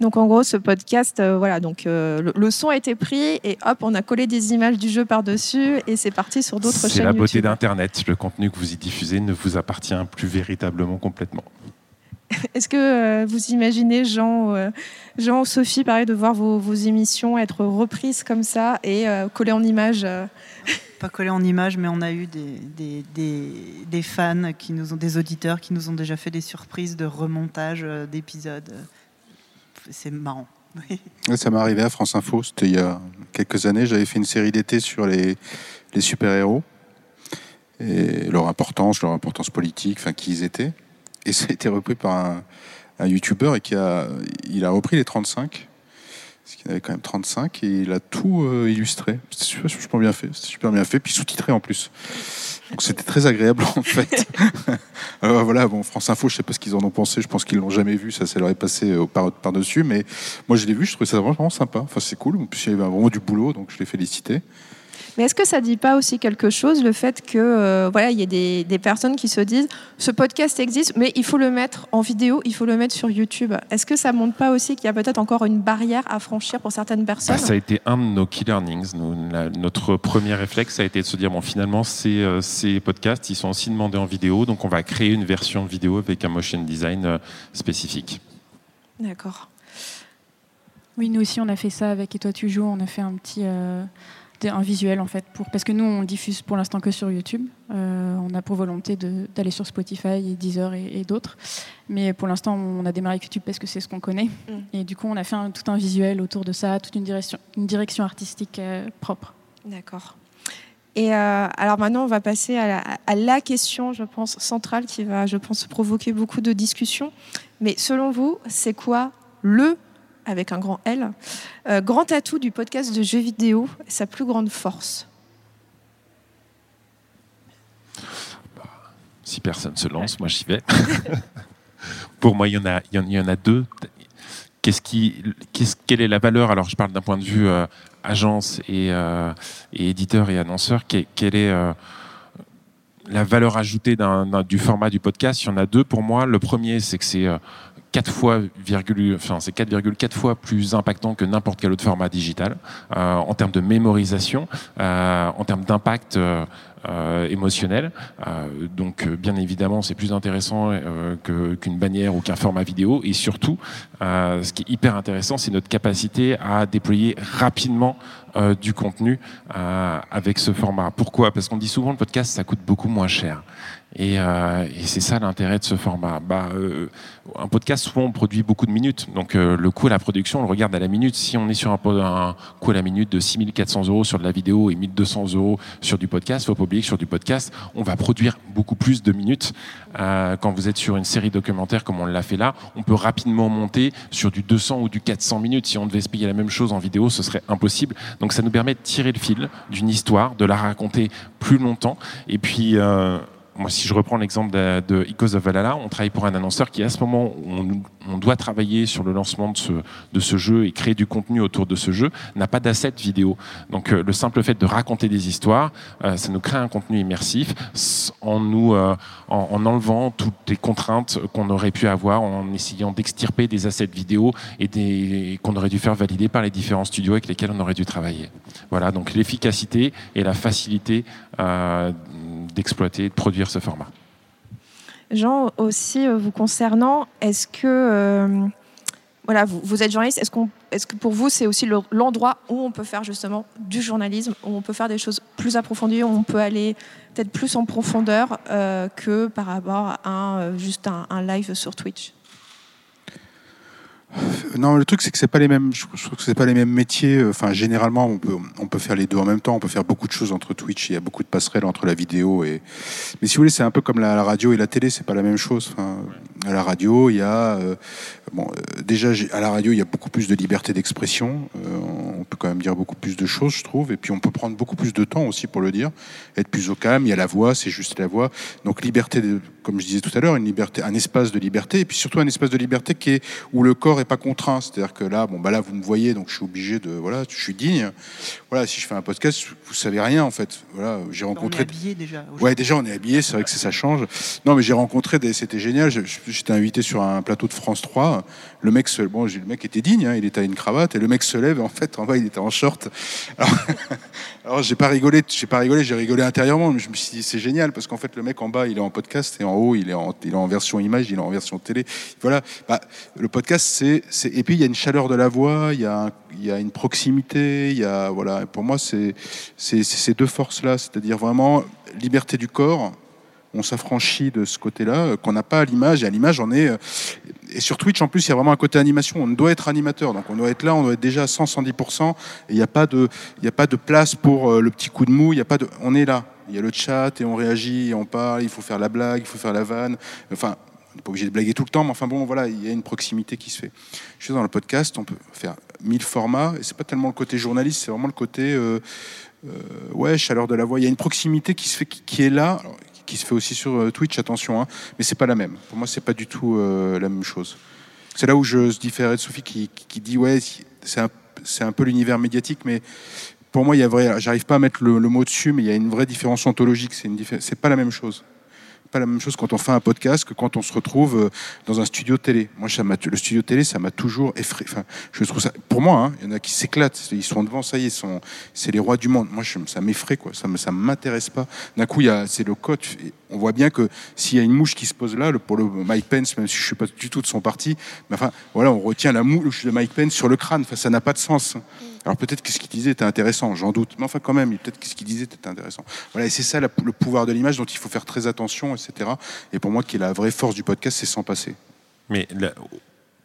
Donc en gros, ce podcast, euh, voilà, donc euh, le, son a été pris et hop, on a collé des images du jeu par-dessus et c'est parti sur d'autres chaînes. C'est la beauté d'Internet. Le contenu que vous y diffusez ne vous appartient plus véritablement complètement. <laughs> Est-ce que euh, vous imaginez, Jean, Jean, Sophie, pareil, de voir vos, vos, émissions être reprises comme ça et collées en images Pas collées en images, mais on a eu des, des, des, fans, qui nous ont, des auditeurs qui nous ont déjà fait des surprises de remontage d'épisodes. C'est marrant. <laughs> Ça m'est arrivé à France Info, c'était il y a quelques années. J'avais fait une série d'été sur les, les super-héros et leur importance, leur importance politique, enfin qui ils étaient. Et ça a été repris par un, un YouTuber et qui a, il a repris les 35, parce qu'il en avait quand même 35, et il a tout euh, illustré. C'était super, super bien fait, c'était super bien fait, puis sous-titré en plus. Donc c'était très agréable en fait. Alors <laughs> voilà, bon, France Info, je sais pas ce qu'ils en ont pensé, je pense qu'ils l'ont jamais vu, ça, ça leur est passé euh, par, par-dessus, mais moi je l'ai vu, je trouvais ça vraiment sympa. Enfin, c'est cool, en plus il y avait vraiment du boulot, donc je l'ai félicité. Mais est-ce que ça dit pas aussi quelque chose, le fait que euh, voilà, il y a des, des, personnes qui se disent ce podcast existe, mais il faut le mettre en vidéo, il faut le mettre sur YouTube. Est-ce que ça montre pas aussi qu'il y a peut-être encore une barrière à franchir pour certaines personnes? Bah, Ça a été un de nos key learnings. Nous, la, notre premier réflexe, ça a été de se dire bon, finalement, ces, euh, ces podcasts, ils sont aussi demandés en vidéo, donc on va créer une version vidéo avec un motion design euh, spécifique. D'accord. Oui, nous aussi, on a fait ça avec Et toi, tu joues. On a fait un petit. Euh un visuel en fait pour parce que nous on diffuse pour l'instant que sur YouTube. Euh, on a pour volonté d'aller sur Spotify et Deezer et, et d'autres. Mais pour l'instant on a démarré avec YouTube parce que c'est ce qu'on connaît. Mm. et du coup on a fait un, tout un visuel autour de ça toute une direction une direction artistique euh, propre. D'accord. Et euh, alors maintenant on va passer à la, à la, question je pense centrale qui va je pense provoquer beaucoup de discussions. Mais selon vous c'est quoi le avec un grand L. Euh, grand atout du podcast de jeux vidéo, sa plus grande force bah, Si personne se lance, moi j'y vais. <laughs> Pour moi, il y en a, y en a deux. Qu'est-ce qui, qu'est-ce, quelle est la valeur? Alors, je parle d'un point de vue euh, agence et, euh, et, éditeur et annonceur. Quelle, est la valeur ajoutée du format du podcast? Il y en a deux pour moi. Le premier, c'est que c'est 4 fois, enfin, c'est 4,4 fois plus impactant que n'importe quel autre format digital euh, en termes de mémorisation, euh, en termes d'impact euh, émotionnel. donc, bien évidemment, c'est plus intéressant qu'une bannière ou qu'un format vidéo. Et surtout, ce qui est hyper intéressant, c'est notre capacité à déployer rapidement du contenu avec ce format. Pourquoi? Parce qu'on dit souvent le podcast, ça coûte beaucoup moins cher. Et, euh, et c'est ça l'intérêt de ce format. Bah, euh, un podcast, souvent, on produit beaucoup de minutes. Donc, euh, le coût à la production, on le regarde à la minute. Si on est sur un, coût à la minute de 6400 euros sur de la vidéo et 1200 euros sur du podcast, il faut pas oublier sur du podcast, on va produire beaucoup plus de minutes. Quand vous êtes sur une série documentaire comme on l'a fait là, on peut rapidement monter sur du 200 ou du 400 minutes. Si on devait se payer la même chose en vidéo, ce serait impossible. Donc, ça nous permet de tirer le fil d'une histoire, de la raconter plus longtemps. Et puis, moi, si je reprends l'exemple de, de Icos of Valhalla, on travaille pour un annonceur qui, à ce moment où on, on doit travailler sur le lancement de ce, jeu et créer du contenu autour de ce jeu, n'a pas d'asset vidéo. Donc, euh, le simple fait de raconter des histoires, euh, ça nous crée un contenu immersif en nous, euh, en, en, enlevant toutes les contraintes qu'on aurait pu avoir, en essayant d'extirper des assets vidéo et qu'on aurait dû faire valider par les différents studios avec lesquels on aurait dû travailler. Voilà, donc l'efficacité et la facilité d'exploiter, de produire ce format. Jean, aussi vous concernant, est-ce que euh, voilà, vous, êtes journaliste, est-ce, que pour vous c'est aussi le, l'endroit où on peut faire justement du journalisme, où on peut faire des choses plus approfondies, où on peut aller peut-être plus en profondeur euh, que par rapport à juste un live sur Twitch? Non, le truc c'est que c'est pas les mêmes. Je trouve que c'est pas les mêmes métiers. Enfin, généralement, on peut on peut faire les deux en même temps. On peut faire beaucoup de choses entre Twitch. Il y a beaucoup de passerelles entre la vidéo et. Mais si vous voulez, c'est un peu comme la, radio et la télé. C'est pas la même chose. À la radio, il y a euh, bon, euh, déjà à la radio, il y a beaucoup plus de liberté d'expression. Euh, on peut quand même dire beaucoup plus de choses, je trouve. Et puis on peut prendre beaucoup plus de temps aussi pour le dire. Être plus au calme. Il y a la voix, c'est juste la voix. Donc liberté, de, comme je disais tout à l'heure, une liberté, un espace de liberté. Et puis surtout un espace de liberté qui est où le corps est pas contraint. C'est-à-dire que là, bon, bah là, vous me voyez, donc je suis obligé de, voilà, je suis digne. Voilà, si je fais un podcast, vous savez rien en fait. Voilà, j'ai rencontré. On est habillé déjà. Ouais, déjà on est habillé. C'est vrai que ça change. Non, mais j'ai rencontré des, c'était génial. J'étais invité sur un plateau de France 3. Le mec, se, bon, le mec était digne. Hein, il était à une cravate et le mec se lève. Et en fait, en bas, il était en short. Alors, <laughs> alors j'ai pas rigolé. J'ai pas rigolé. J'ai rigolé intérieurement. Mais je me suis dit, c'est génial parce qu'en fait, le mec en bas, il est en podcast et en il est en, version image, il est en version télé. Voilà. Bah, le podcast, c'est, et puis il y a une chaleur de la voix, il y a, une proximité, il y a, voilà. Pour moi, c'est, ces deux forces-là, c'est-à-dire vraiment liberté du corps. On s'affranchit de ce côté-là euh, qu'on n'a pas à l'image. Et à l'image, on est. euh, Et sur Twitch, en plus, il y a vraiment un côté animation. On doit être animateur, donc on doit être là, on doit être déjà à 100-110%. Et il n'y a pas de, place pour euh, le petit coup de mou. Y a pas on est là. Il y a le chat et on réagit, et on parle. Il faut faire la blague, il faut faire la vanne. Enfin, on n'est pas obligé de blaguer tout le temps, mais enfin bon, voilà, il y a une proximité qui se fait. Je suis dans le podcast, on peut faire mille formats, et c'est pas tellement le côté journaliste, c'est vraiment le côté, euh, euh, ouais, chaleur de la voix. Il y a une proximité qui se fait, qui, est là, qui se fait aussi sur euh, Twitch, attention, hein, mais c'est pas la même. Pour moi, c'est pas du tout la même chose. C'est là où je se différais de Sophie qui, dit, ouais, c'est un peu l'univers médiatique, mais pour moi, il y a vrai, j'arrive pas à mettre le, mot dessus, mais il y a une vraie différence ontologique. C'est une pas la même chose. Pas la même chose quand on fait un podcast que quand on se retrouve euh, dans un studio télé. Moi, le studio télé, ça m'a toujours effrayé. Enfin, je trouve ça. Pour moi, hein, il y en a qui s'éclatent. Ils sont devant, ça y est. C'est les rois du monde. Moi, ça m'effraie, quoi. Ça me, ça m'intéresse pas. D'un coup, c'est le coach. On voit bien que s'il y a une mouche qui se pose là, pour le Mike Pence, même si je suis pas du tout de son parti, mais enfin, voilà, on retient la mouche de Mike Pence sur le crâne. Enfin, ça n'a pas de sens. Alors peut-être que ce qu'il disait était intéressant, j'en doute. Mais enfin, quand même, peut-être que ce qu'il disait était intéressant. Voilà, et c'est ça le pouvoir de l'image dont il faut faire très attention, etc. Et pour moi, qui est la vraie force du podcast, c'est sans passer. Mais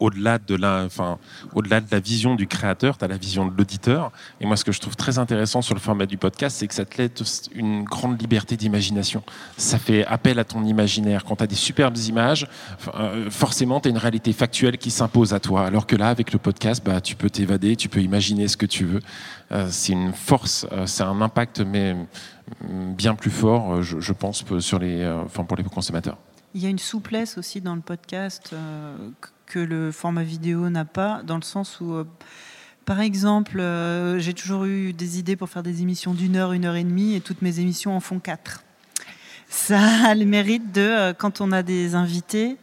au-delà de la, enfin, au-delà de la vision du créateur, tu as la vision de l'auditeur. Et moi, ce que je trouve très intéressant sur le format du podcast, c'est que ça te laisse une grande liberté d'imagination. Ça fait appel à ton imaginaire. Quand tu as des superbes images, euh, forcément, tu as une réalité factuelle qui s'impose à toi. Alors que là, avec le podcast, bah, tu peux t'évader, tu peux imaginer ce que tu veux. Euh, c'est une force, euh, c'est un impact, mais mm, bien plus fort, je, pense, sur les, enfin, pour les consommateurs. Il y a une souplesse aussi dans le podcast que le format vidéo n'a pas, dans le sens où, euh, par exemple, euh, j'ai toujours eu des idées pour faire des émissions d'une heure, une heure et demie, et toutes mes émissions en font quatre. Ça a le mérite de, euh, quand on a des invités,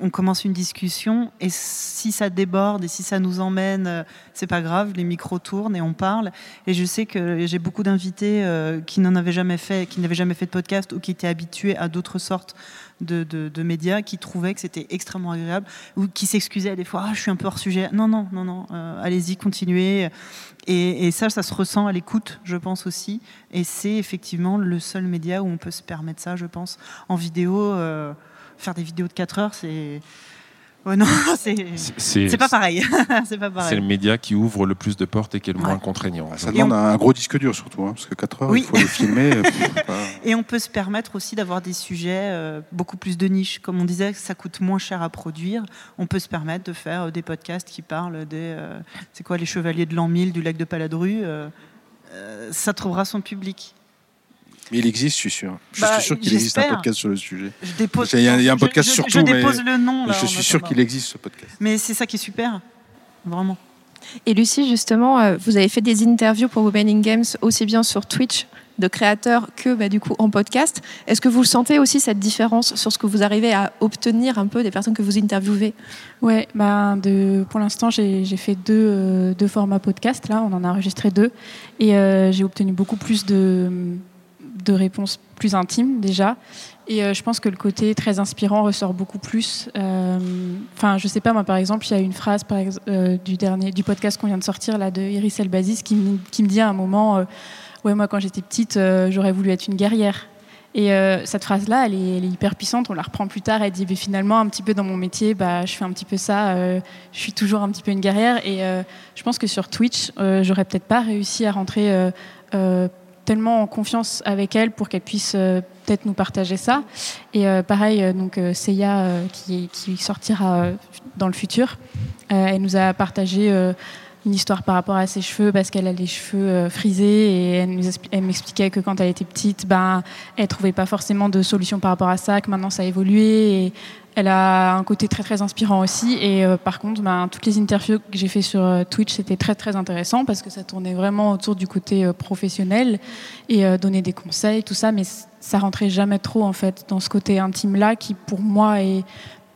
on commence une discussion, et si ça déborde et si ça nous emmène, c'est pas grave, les micros tournent et on parle. Et je sais que j'ai beaucoup d'invités qui n'en avaient jamais fait, qui n'avaient jamais fait de podcast ou qui étaient habitués à d'autres sortes de, de- médias, qui trouvaient que c'était extrêmement agréable ou qui s'excusaient des fois. Ah, je suis un peu hors sujet. Non, non, non, non. euh, allez-y, continuez. Et, et ça, ça se ressent à l'écoute, je pense aussi. Et c'est effectivement le seul média où on peut se permettre ça, je pense. En vidéo, euh, faire des vidéos de 4 heures, c'est. Non, <laughs> c'est. Pas pareil. <laughs> c'est le média qui ouvre le plus de portes et qui est le moins Ouais. contraignant. Ça demande on- un gros disque dur surtout, hein, parce que 4 heures, Oui. il faut les filmer. pff, <laughs> pas- Et on peut se permettre aussi d'avoir des sujets euh, beaucoup plus de niche. Comme on disait, ça coûte moins cher à produire. On peut se permettre de faire euh, des podcasts qui parlent des. euh, c'est quoi, les chevaliers de l'an 1000 du lac de Paladru euh, euh, Ça trouvera son public. Mais il existe, je suis sûr. Je Bah, suis sûr qu'il existe un podcast sur le sujet. Je dépose. Il y a- il y a un je- podcast je, sur je tout, mais dépose le nom. Là, je suis sûr qu'il existe ce podcast. Mais c'est ça qui est super. Vraiment. Et Lucie, justement, euh, vous avez fait des interviews pour Women in Games aussi bien sur Twitch de créateurs que bah, du coup en podcast. Est-ce que vous sentez aussi cette différence sur ce que vous arrivez à obtenir un peu des personnes que vous interviewez? Ouais, bah, de, pour l'instant, j'ai j'ai fait deux, euh, deux formats podcast. Là, on en a enregistré deux. Et euh, j'ai obtenu beaucoup plus de, de réponses plus intimes déjà. Et euh, je pense que le côté très inspirant ressort beaucoup plus. Euh, Enfin, je sais pas, moi, par exemple, il y a une phrase euh, du, dernier, du podcast qu'on vient de sortir, là, de Iris Elbazis, qui, qui me dit à un moment euh, Ouais, moi, quand j'étais petite, euh, j'aurais voulu être une guerrière. Et euh, cette phrase-là, elle est, elle est hyper puissante. On la reprend plus tard. Elle dit Mais finalement, un petit peu dans mon métier, bah, je fais un petit peu ça. euh, je suis toujours un petit peu une guerrière. Et euh, je pense que sur Twitch, euh, j'aurais peut-être pas réussi à rentrer euh, euh, tellement en confiance avec elle pour qu'elle puisse euh, peut-être nous partager ça. Et euh, pareil, euh, donc Seiya, qui, sortira dans le futur, elle nous a partagé. une histoire par rapport à ses cheveux parce qu'elle a les cheveux frisés et elle, m'expliquait que quand elle était petite, ben, elle trouvait pas forcément de solution par rapport à ça, que maintenant ça a évolué elle a un côté très très inspirant aussi. Et euh, par contre ben, toutes les interviews que j'ai fait sur euh, Twitch c'était très très intéressant parce que ça tournait vraiment autour du côté euh, professionnel et euh, donner des conseils tout ça. Mais ça rentrait jamais trop en fait dans ce côté intime là qui pour moi est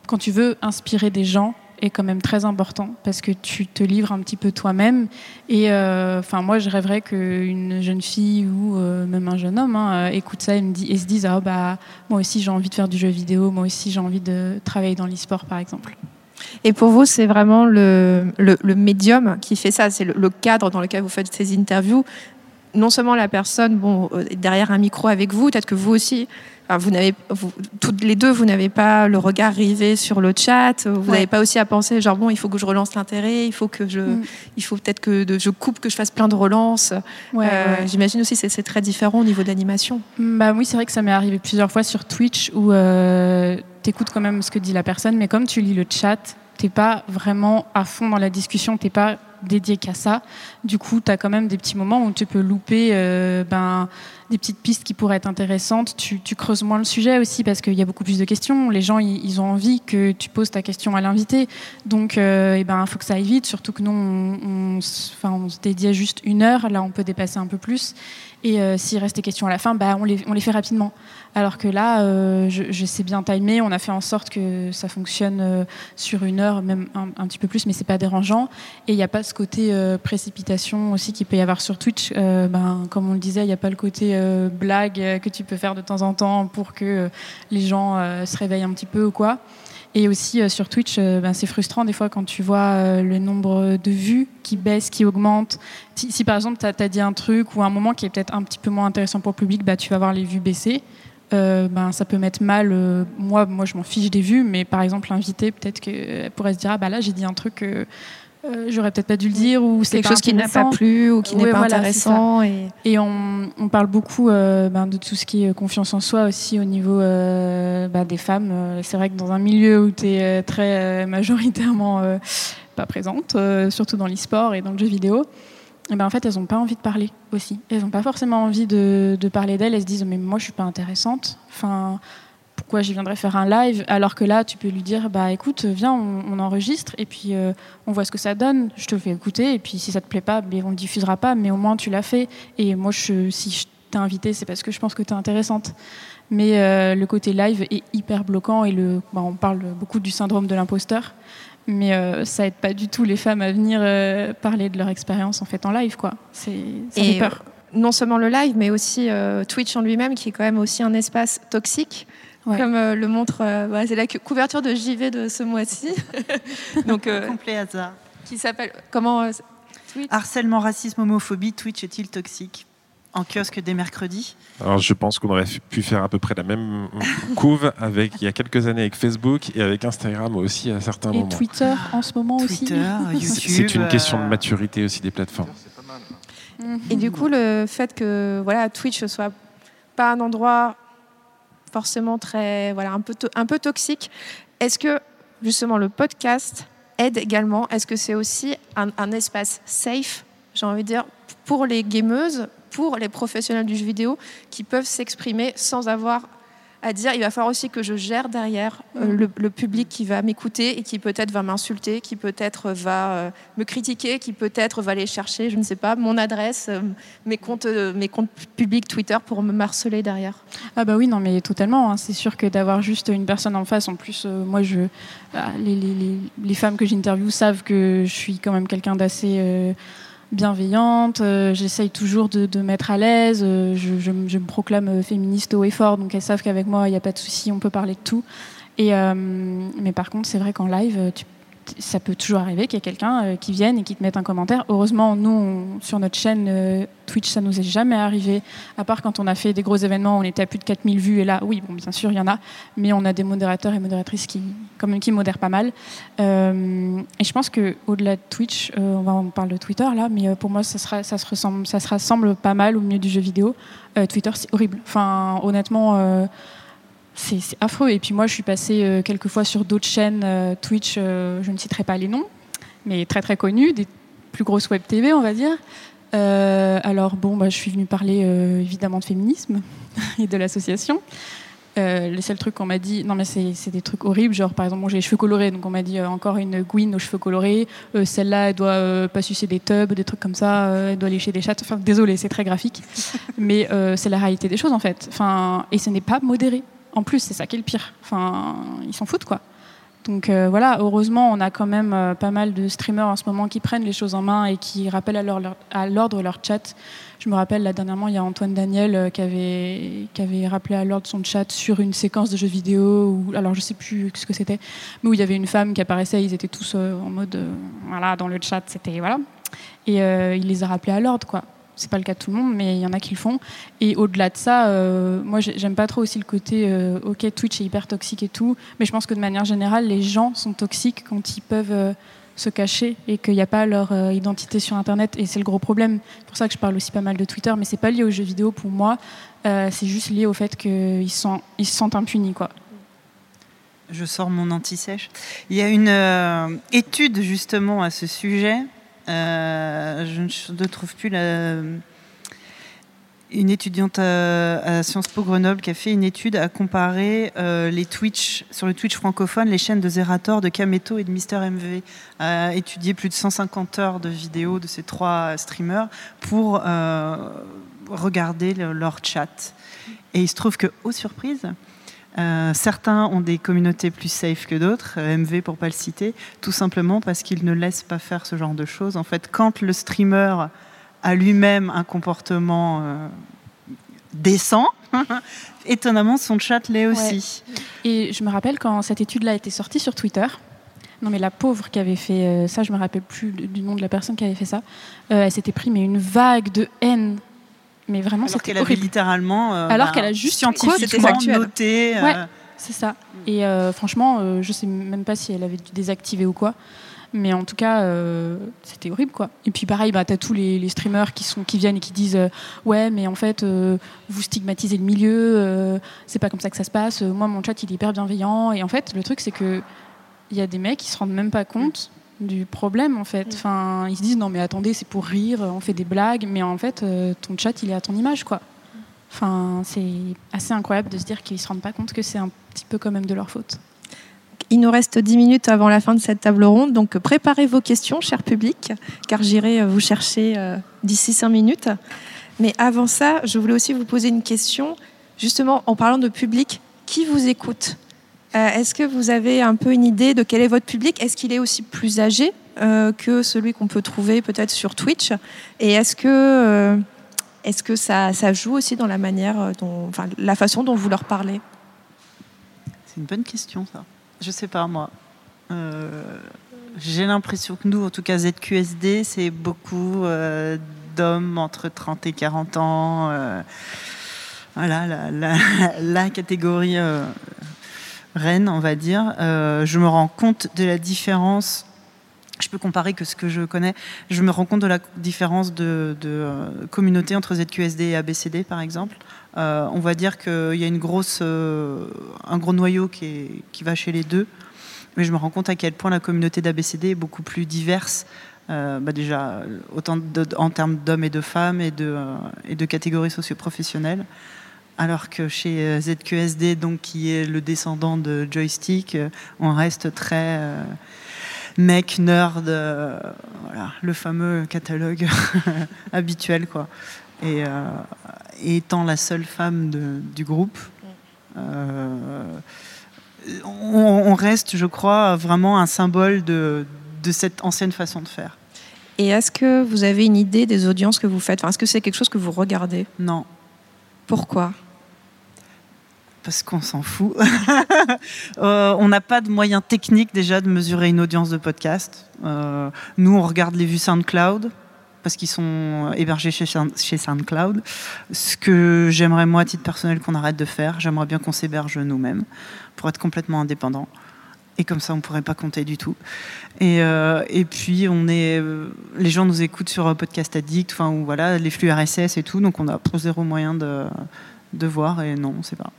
quand tu veux inspirer des gens est quand même très important parce que tu te livres un petit peu toi-même. Et euh, enfin, moi, je rêverais qu'une jeune fille ou euh, même un jeune homme hein, écoute ça et, se dise ah bah moi aussi j'ai envie de faire du jeu vidéo, moi aussi j'ai envie de travailler dans l'e-sport par exemple. Et pour vous, c'est vraiment le, le, médium qui fait ça, c'est le, cadre dans lequel vous faites ces interviews. Non seulement la personne, bon, derrière un micro avec vous, peut-être que vous aussi, vous n'avez, toutes les deux, vous n'avez pas le regard rivé sur le chat. Vous n'avez pas aussi à penser, genre bon, il faut que je relance l'intérêt, il faut que je, mm. il faut peut-être que je coupe, que je fasse plein de relances. Euh, j'imagine aussi c'est, c'est très différent au niveau de l'animation. Bah oui, c'est vrai que ça m'est arrivé plusieurs fois sur Twitch où euh, tu écoutes quand même ce que dit la personne, mais comme tu lis le chat, t'es pas vraiment à fond dans la discussion, t'es pas dédié qu'à ça. Du coup, tu as quand même des petits moments où tu peux louper euh, ben, des petites pistes qui pourraient être intéressantes. Tu, creuses moins le sujet aussi parce qu'il y a beaucoup plus de questions. Les gens, ils, ont envie que tu poses ta question à l'invité. Donc, euh, eh ben, faut que ça aille vite. Surtout que nous, on, se dédie à juste une heure. Là, on peut dépasser un peu plus. Et euh, s'il reste des questions à la fin, bah, on les fait rapidement. Alors que là, euh, je, sais bien timer. On a fait en sorte que ça fonctionne euh, sur une heure, même un, petit peu plus, mais c'est pas dérangeant. Et il n'y a pas ce côté précipitation aussi qu'il peut y avoir sur Twitch. ben, comme on le disait, il n'y a pas le côté blague que tu peux faire de temps en temps pour que les gens se réveillent un petit peu ou quoi. Et aussi euh, sur Twitch, euh, ben, c'est frustrant des fois quand tu vois euh, le nombre de vues qui baisse, qui augmente. Si, par exemple tu as, dit un truc ou un moment qui est peut-être un petit peu moins intéressant pour le public, bah, tu vas voir les vues baisser. Ben, ça peut mettre mal. moi, moi, je m'en fiche des vues, mais par exemple, l'invité, peut-être qu'elle pourrait se dire Ah, bah là, j'ai dit un truc euh, j'aurais peut-être pas dû le dire ou c'est quelque chose qui n'a pas plu ou qui n'est pas intéressant et, et on, on, parle beaucoup euh, ben, de tout ce qui est confiance en soi aussi au niveau euh, ben, des femmes. C'est vrai que dans un milieu où tu es très majoritairement pas présente surtout dans l'e-sport et dans le jeu vidéo et ben en fait elles n'ont pas envie de parler aussi. Elles n'ont pas forcément envie de, parler d'elles. Elles se disent mais moi je suis pas intéressante. Enfin pourquoi j'y viendrais faire un live alors que là tu peux lui dire bah écoute viens on, enregistre et puis euh, on voit ce que ça donne. Je te fais écouter et puis si ça te plaît pas ben, on le diffusera pas mais au moins tu l'as fait. Et moi je, si je t'ai invité c'est parce que je pense que tu es intéressante. Mais euh, le côté live est hyper bloquant et le bah, on parle beaucoup du syndrome de l'imposteur mais euh, ça aide pas du tout les femmes à venir parler de leur expérience en fait en live quoi c'est ça fait peur non seulement le live, mais aussi Twitch en lui-même, qui est quand même aussi un espace toxique comme euh, le montre. Euh, c'est la couverture de JV de ce mois-ci. <laughs> Donc euh, complet hasard. Qui s'appelle comment Harcèlement, racisme, homophobie. Twitch est-il toxique? En kiosque des mercredis. Alors je pense qu'on aurait pu faire à peu près la même <laughs> couve avec il y a quelques années avec Facebook et avec Instagram aussi à certains moments. Et Twitter en ce moment Twitter, <laughs> aussi. YouTube. C'est une question de maturité aussi des plateformes. Et du coup, le fait que voilà, Twitch soit pas un endroit forcément très, voilà, un peu, un peu toxique. Est-ce que justement le podcast aide également? Est-ce que c'est aussi un, un espace safe, j'ai envie de dire, pour les gameuses, pour les professionnels du jeu vidéo qui peuvent s'exprimer sans avoir à dire il va falloir aussi que je gère derrière euh, mm. le, public qui va m'écouter et qui peut-être va m'insulter, qui peut-être va euh, me critiquer, qui peut-être va aller chercher, je ne sais pas, mon adresse, euh, mes, comptes, mes comptes publics Twitter pour me marceler derrière. Ah bah oui, non mais totalement. Hein. C'est sûr que d'avoir juste une personne en face, en plus, moi, je, ah, les, les, les, femmes que j'interviewe savent que je suis quand même quelqu'un d'assez bienveillante, euh, j'essaye toujours de, de, mettre à l'aise, euh, je, je, je, me proclame féministe haut et fort, donc elles savent qu'avec moi, il n'y a pas de souci, on peut parler de tout. Et, euh, mais par contre, c'est vrai qu'en live, tu ça peut toujours arriver qu'il y ait quelqu'un euh, qui vienne et qui te mette un commentaire. Heureusement, nous, sur notre chaîne euh, Twitch, ça nous est jamais arrivé, à part quand on a fait des gros événements, on était à plus de 4000 vues, et là, oui, bon, bien sûr, il y en a, mais on a des modérateurs et modératrices qui, comme, qui modèrent pas mal. Euh, et je pense qu'au-delà de Twitch, on, parle de Twitter là, mais pour moi, ça, se ressemble, ça se rassemble pas mal au milieu du jeu vidéo. Twitter, c'est horrible. Enfin, honnêtement c'est affreux. Et puis moi, je suis passée euh, quelques fois sur d'autres chaînes euh, Twitch, euh, je ne citerai pas les noms, mais très très connues, des plus grosses web TV, on va dire. alors bon, bah, je suis venue parler évidemment de féminisme <laughs> et de l'association. le seul truc qu'on m'a dit, non mais c'est des trucs horribles, genre par exemple, j'ai les cheveux colorés, donc on m'a dit encore une Gwyn aux cheveux colorés, celle-là elle doit pas sucer des tubs, des trucs comme ça, elle doit lécher des chattes, enfin désolé, c'est très graphique, <laughs> mais c'est la réalité des choses en fait, enfin, et ce n'est pas modéré. En plus, c'est ça qui est le pire. Enfin, ils s'en foutent, quoi. Donc euh, voilà, heureusement, on a quand même euh, pas mal de streamers en ce moment qui prennent les choses en main et qui rappellent à l'ordre leur chat. Je me rappelle, là, dernièrement, il y a Antoine Daniel euh, qui, avait, qui avait rappelé à l'ordre son chat sur une séquence de jeux vidéo, alors je sais plus ce que c'était, mais où il y avait une femme qui apparaissait, ils étaient tous en mode, voilà, dans le chat, c'était, voilà. Et il les a rappelés à l'ordre, quoi. C'est pas le cas de tout le monde, mais il y en a qui le font. Et au-delà de ça, euh, moi j'ai- j'aime pas trop aussi le côté euh, ok Twitch est hyper toxique et tout, mais je pense que de manière générale les gens sont toxiques quand ils peuvent euh, se cacher et qu'il n'y a pas leur euh, identité sur Internet et c'est le gros problème. C'est pour ça que je parle aussi pas mal de Twitter, mais c'est pas lié aux jeux vidéo pour moi. C'est juste lié au fait qu'ils se sentent impunis quoi. Je sors mon anti-sèche. Il y a une étude justement à ce sujet. Euh, je ne- trouve plus. Une étudiante à, à Sciences Po Grenoble qui a fait une étude à comparer euh, les Twitch, sur le Twitch francophone, les chaînes de Zerator, de Kameto et de Mister MV. A étudié plus de 150 heures de vidéos de ces trois streamers pour euh, regarder le- leur chat. Et il se trouve que, aux surprises, euh, certains ont des communautés plus safe que d'autres, euh, MV pour pas le citer, tout simplement parce qu'ils ne laissent pas faire ce genre de choses. En fait, quand le streamer a lui-même un comportement euh, décent, <laughs> étonnamment son chat l'est aussi. Et je me rappelle quand cette étude-là était sortie sur Twitter. Non mais la pauvre qui avait fait ça, je me rappelle plus du du nom de la personne qui avait fait ça. Euh, elle s'était pris mais une vague de haine. Mais vraiment Alors c'était qu'elle avait horrible. littéralement euh, Alors bah, qu'elle a juste scientifiquement noté. euh, Ouais. C'est ça. Et euh, franchement, euh, je sais même pas si elle avait dû désactiver ou quoi. Mais en tout cas, euh, c'était horrible, quoi. Et puis pareil, bah, t'as tous les, les streamers qui, sont, qui viennent et qui disent euh, Ouais, mais en fait, euh, vous stigmatisez le milieu, c'est pas comme ça que ça se passe. Moi, mon chat, il est hyper bienveillant. Et en fait, le truc, c'est que il y a des mecs qui se rendent même pas compte du problème, en fait. Enfin, ils se disent Non, mais attendez, c'est pour rire, on fait des blagues. Mais en fait, euh, ton chat, il est à ton image, quoi. Enfin, c'est assez incroyable de se dire qu'ils se rendent pas compte que c'est un petit peu quand même de leur faute. Il nous reste 10 minutes avant la fin de cette table ronde, donc préparez vos questions, cher public, car j'irai euh, vous chercher euh, d'ici 5 minutes. Mais avant ça, je voulais aussi vous poser une question, justement en parlant de public, qui vous écoute? Euh, Est-ce que vous avez un peu une idée de quel est votre public? Est-ce qu'il est aussi plus âgé euh, que celui qu'on peut trouver peut-être sur Twitch? Et est-ce que, euh, que ça, ça joue aussi dans la manière dont, enfin, la façon dont vous leur parlez? C'est une bonne question, ça. Je sais pas, moi. J'ai l'impression que nous, en tout cas ZQSD, c'est beaucoup d'hommes entre 30 et 40 ans. voilà, la- la <laughs> catégorie reine, on va dire. Euh, je me rends compte de la différence. Je peux comparer que ce que je connais. Je me rends compte de la différence de, euh, communauté entre ZQSD et ABCD, par exemple. Euh, on va dire qu'il y a une grosse, un gros noyau qui, va chez les deux. Mais je me rends compte à quel point la communauté d'ABCD est beaucoup plus diverse. Bah déjà, autant en termes d'hommes et de femmes et de, et de catégories socioprofessionnelles. Alors que chez euh, ZQSD, donc, qui est le descendant de Joystick, euh, on reste très euh, mec, nerd, euh, voilà, le fameux catalogue <laughs> habituel. Quoi. Et, euh, et étant la seule femme de- du groupe, on, on reste, je crois, vraiment un symbole de, de cette ancienne façon de faire. Et est-ce que vous avez une idée des audiences que vous faites? Enfin, Est-ce que c'est quelque chose que vous regardez? Non, Pourquoi? Parce qu'on s'en fout. <laughs> Euh, on n'a pas de moyens techniques déjà de mesurer une audience de podcast. Euh, nous, on regarde les vues SoundCloud parce qu'ils sont hébergés chez, Sound- chez SoundCloud. Ce que j'aimerais moi, à titre personnel, qu'on arrête de faire, j'aimerais bien qu'on s'héberge nous-mêmes pour être complètement indépendant. Et comme ça, on ne pourrait pas compter du tout. Et, euh, puis, on est, euh, les gens nous écoutent sur euh, Podcast Addict, ou voilà, les flux RSS et tout, donc on a zéro moyen de, de voir. Et non, on ne sait pas.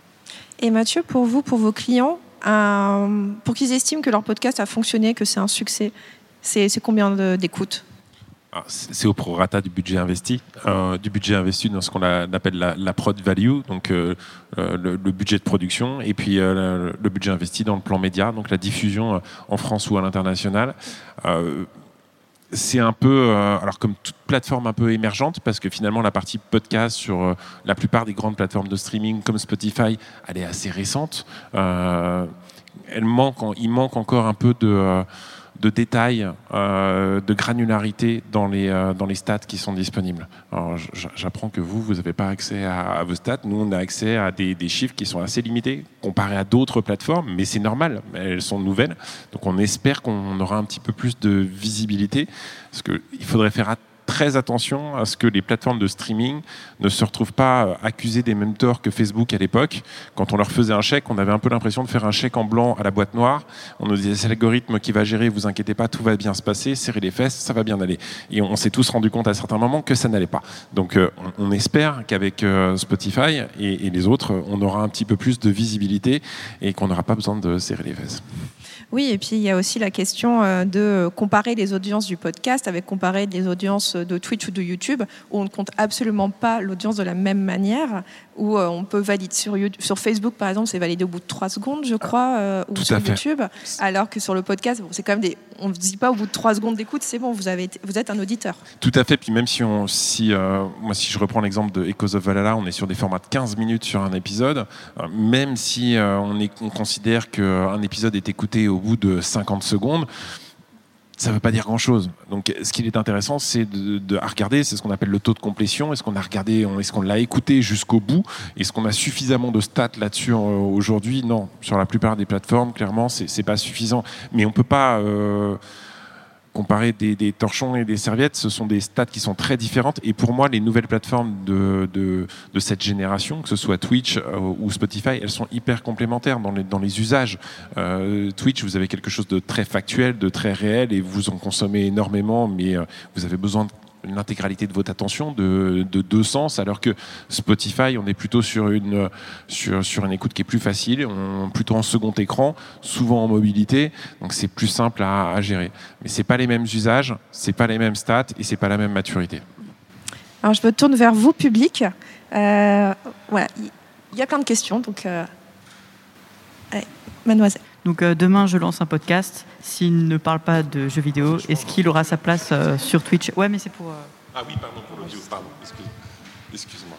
Et Mathieu, pour vous, pour vos clients, euh, pour qu'ils estiment que leur podcast a fonctionné, que c'est un succès, c'est combien d'écoutes? Alors, C'est au prorata du budget investi, euh, du budget investi dans ce qu'on appelle la, prod value, donc euh, le, budget de production, et puis le, budget investi dans le plan média, donc la diffusion en France ou à l'international. C'est un peu, euh, alors comme toute plateforme un peu émergente, parce que finalement la partie podcast sur euh, la plupart des grandes plateformes de streaming comme Spotify, elle est assez récente. Euh, elle manque, il manque encore un peu de de détails, euh, de granularité dans les, euh, dans les stats qui sont disponibles. J'apprends que vous, vous n'avez pas accès à, vos stats. Nous, on a accès à des, des chiffres qui sont assez limités comparés à d'autres plateformes, mais c'est normal, elles sont nouvelles. Donc, on espère qu'on aura un petit peu plus de visibilité, parce qu'il faudrait faire attention très attention à ce que les plateformes de streaming ne se retrouvent pas euh, accusées des mêmes torts que Facebook à l'époque. Quand on leur faisait un chèque, on avait un peu l'impression de faire un chèque en blanc à la boîte noire. On nous disait c'est l'algorithme qui va gérer, vous inquiétez pas, tout va bien se passer, serrez les fesses, ça va bien aller. Et on, s'est tous rendu compte à certains moments que ça n'allait pas. Donc euh, on, espère qu'avec euh, Spotify et, et les autres, on aura un petit peu plus de visibilité et qu'on n'aura pas besoin de serrer les fesses. Oui, et puis il y a aussi la question euh, de comparer les audiences du podcast avec comparer les audiences de Twitch ou de YouTube, où on ne compte absolument pas l'audience de la même manière, où euh, on peut valider sur, sur Facebook, par exemple, c'est validé au bout de 3 secondes, je crois, euh, ou sur YouTube, alors que sur le podcast, c'est quand même des... On ne dit pas au bout de 3 secondes d'écoute, c'est bon, vous, avez vous êtes un auditeur. Tout à fait, puis même si, on, si, moi, si je reprends l'exemple de Echoes of Valhalla, on est sur des formats de 15 minutes sur un épisode, même si on, est, on considère qu'un épisode est écouté au bout de 50 secondes, ça ne veut pas dire grand-chose. Donc, ce qui est intéressant, c'est de, regarder, c'est ce qu'on appelle le taux de complétion. Est-ce qu'on a regardé, est-ce qu'on l'a écouté jusqu'au bout? Est-ce qu'on a suffisamment de stats là-dessus euh, aujourd'hui? Non. Sur la plupart des plateformes, clairement, c'est pas suffisant. Mais on peut pas. Euh, comparer des, torchons et des serviettes, ce sont des stats qui sont très différentes. Et pour moi, les nouvelles plateformes de, cette génération, que ce soit Twitch euh, ou Spotify, elles sont hyper complémentaires dans les, dans les usages. Euh, Twitch, vous avez quelque chose de très factuel, de très réel, et vous en consommez énormément, mais euh, vous avez besoin de l'intégralité de votre attention de, deux sens, alors que Spotify, on est plutôt sur une, sur, une écoute qui est plus facile, on, plutôt en second écran, souvent en mobilité, donc c'est plus simple à, gérer. Mais c'est pas les mêmes usages, c'est pas les mêmes stats et c'est pas la même maturité. Alors je me tourne vers vous, public. Euh, voilà, il y a plein de questions, donc euh, mademoiselle. Donc euh, demain, je lance un podcast. S'il ne parle pas de jeux vidéo, est-ce qu'il aura sa place euh, sur Twitch? Ouais, mais c'est pour. Euh, ah oui, pardon, pour l'audio, pardon, excuse-moi.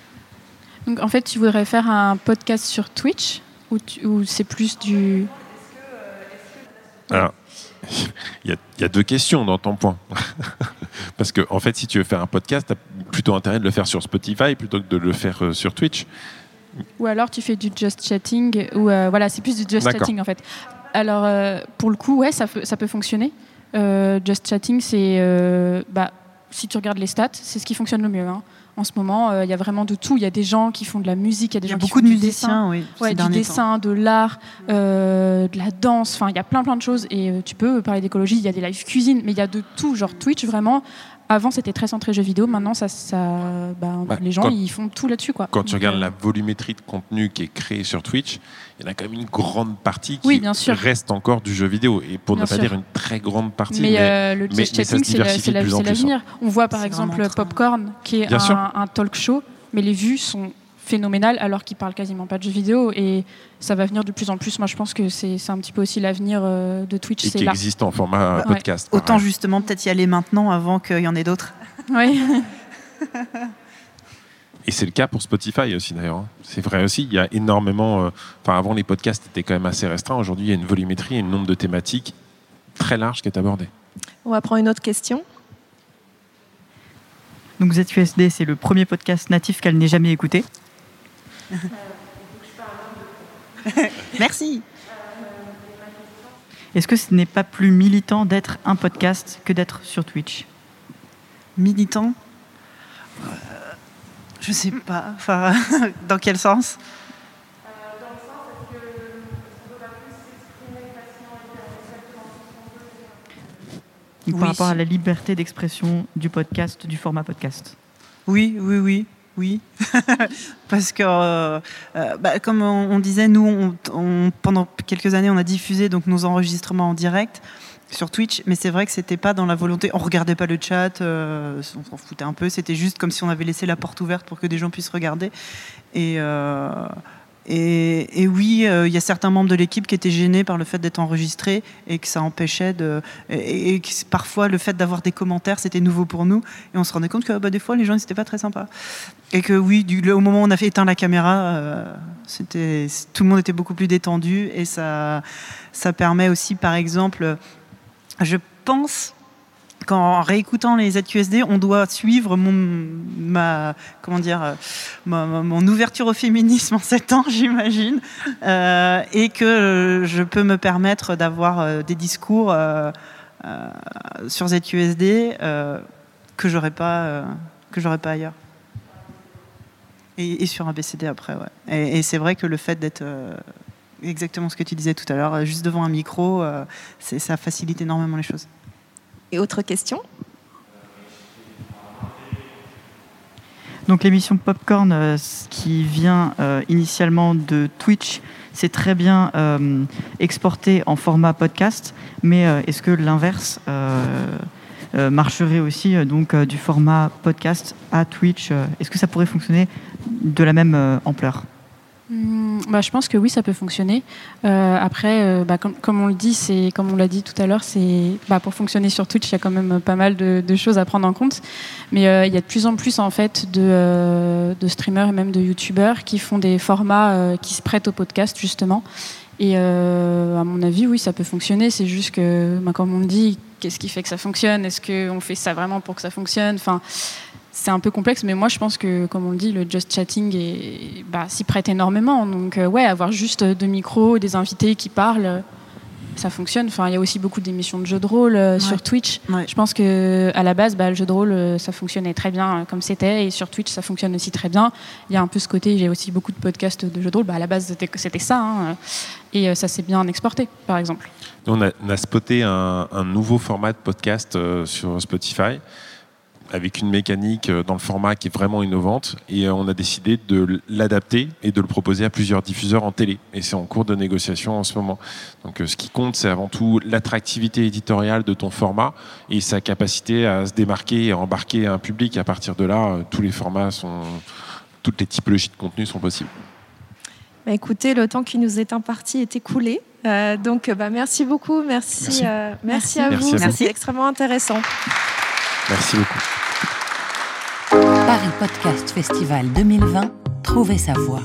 Donc en fait, tu voudrais faire un podcast sur Twitch ou, ou c'est plus du. Alors, il y, a, deux questions dans ton point. <laughs> Parce que, en fait, si tu veux faire un podcast, tu as plutôt intérêt de le faire sur Spotify plutôt que de le faire sur Twitch. Ou alors tu fais du just chatting, ou euh, voilà, c'est plus du just chatting en fait. Alors euh, pour le coup, ouais, ça, ça peut fonctionner. Euh, just chatting, c'est, bah, si tu regardes les stats, c'est ce qui fonctionne le mieux. Hein. En ce moment, il y a vraiment de tout. Il y a des gens qui font de la musique, il y a des gens beaucoup qui font de du musiciens, dessin, oui, du dessin, de l'art, de la danse. Enfin, il y a plein plein de choses. Et tu peux parler d'écologie. Il y a des live cuisine, mais il y a de tout. Genre Twitch, vraiment, avant, c'était très centré jeux vidéo. Maintenant, ça, ça bah, bah, les gens, ils font tout là-dessus. Quoi. Quand tu regardes la volumétrie de contenu qui est créée sur Twitch, il y en a quand même une grande partie qui reste encore du jeu vidéo. Et pour ne pas dire une très grande partie. Mais, euh, le chatting, c'est l'avenir. Hein. On voit par exemple Popcorn, qui est un, un talk show, mais les vues sont phénoménal alors qu'il parle quasiment pas de jeux vidéo et ça va venir de plus en plus. Moi, je pense que c'est un petit peu aussi l'avenir euh, de Twitch. Et qui existe en format podcast. Autant justement peut-être y aller maintenant avant qu'il y en ait d'autres. Oui. <laughs> Et c'est le cas pour Spotify aussi d'ailleurs. Hein. C'est vrai aussi, il y a énormément. Euh, enfin, avant les podcasts étaient quand même assez restreints. Aujourd'hui, il y a une volumétrie et un nombre de thématiques très large qui est abordé. On va prendre une autre question. Donc ZQSD, c'est le premier podcast natif qu'elle n'ait jamais écouté. <laughs> Merci. Est-ce que ce n'est pas plus militant d'être un podcast que d'être sur Twitch? Militant? Euh, Je sais pas. Enfin, <laughs> dans quel sens? Par rapport à la liberté d'expression du podcast, du format podcast? Oui, oui, oui oui, <laughs> parce que euh, euh, bah, comme on, disait, nous, pendant quelques années, on a diffusé donc nos enregistrements en direct sur Twitch, mais c'est vrai que c'était pas dans la volonté. On regardait pas le chat, euh, on s'en foutait un peu. C'était juste comme si on avait laissé la porte ouverte pour que des gens puissent regarder. Et et, oui, euh, il y a certains membres de l'équipe qui étaient gênés par le fait d'être enregistrés et que ça empêchait de. Et, parfois, le fait d'avoir des commentaires, c'était nouveau pour nous. Et on se rendait compte que bah, des fois, les gens n'étaient pas très sympas. Et que oui, au moment où on a fait éteindre la caméra, euh, tout le monde était beaucoup plus détendu. Et ça, ça permet aussi, par exemple, je pense qu'en réécoutant les ZQSD, on doit suivre mon, comment dire, mon ouverture au féminisme en 7 ans, <laughs> j'imagine, euh, et que je peux me permettre d'avoir euh, des discours euh, sur ZQSD que j'aurais pas, pas ailleurs. Et, sur un BCD après, ouais. Et c'est vrai que le fait d'être exactement ce que tu disais tout à l'heure, juste devant un micro, ça facilite énormément les choses. Et autre question Donc l'émission Popcorn, euh, qui vient euh, initialement de Twitch, c'est très bien euh, exporté en format podcast, mais est-ce que l'inverse marcherait aussi donc du format podcast à Twitch Est-ce que ça pourrait fonctionner de la même ampleur? Hmm, bah, je pense que oui, ça peut fonctionner. Euh, après, euh, bah, comme, on le dit, c'est comme on l'a dit tout à l'heure, c'est bah, pour fonctionner sur Twitch, il y a quand même pas mal de, choses à prendre en compte. Mais euh, il y a de plus en plus en fait de, streamers et même de youtubeurs qui font des formats qui se prêtent au podcast justement. Et à mon avis, oui, ça peut fonctionner. C'est juste que, bah, comme on dit, qu'est-ce qui fait que ça fonctionne? Est-ce qu'on fait ça vraiment pour que ça fonctionne? Enfin c'est un peu complexe, mais moi je pense que, comme on le dit, le just chatting bah, s'y prête énormément. Donc, euh, ouais, avoir juste deux micros, des invités qui parlent, ça fonctionne. Enfin, il y a aussi beaucoup d'émissions de jeux de rôle euh, sur Twitch. Je pense que à la base, bah, le jeu de rôle, euh, ça fonctionnait très bien comme c'était, et sur Twitch, ça fonctionne aussi très bien. Il y a un peu ce côté, j'ai aussi beaucoup de podcasts de jeux de rôle. Bah, à la base, c'était ça, hein. et ça s'est bien exporté, par exemple. On a, on a spoté un, un, nouveau format de podcast sur Spotify avec une mécanique euh, dans le format qui est vraiment innovante et euh, on a décidé de l'adapter et de le proposer à plusieurs diffuseurs en télé et c'est en cours de négociation en ce moment. Donc euh, ce qui compte c'est avant tout l'attractivité éditoriale de ton format et sa capacité à se démarquer et à embarquer un public. À partir de là, tous les formats sont toutes les typologies de contenu sont possibles. Bah, écoutez, le temps qui nous est imparti est écoulé. donc, bah, merci beaucoup. Merci, merci. à vous. C'est extrêmement intéressant. Merci beaucoup. Paris Podcast Festival 2020, trouvez sa voix.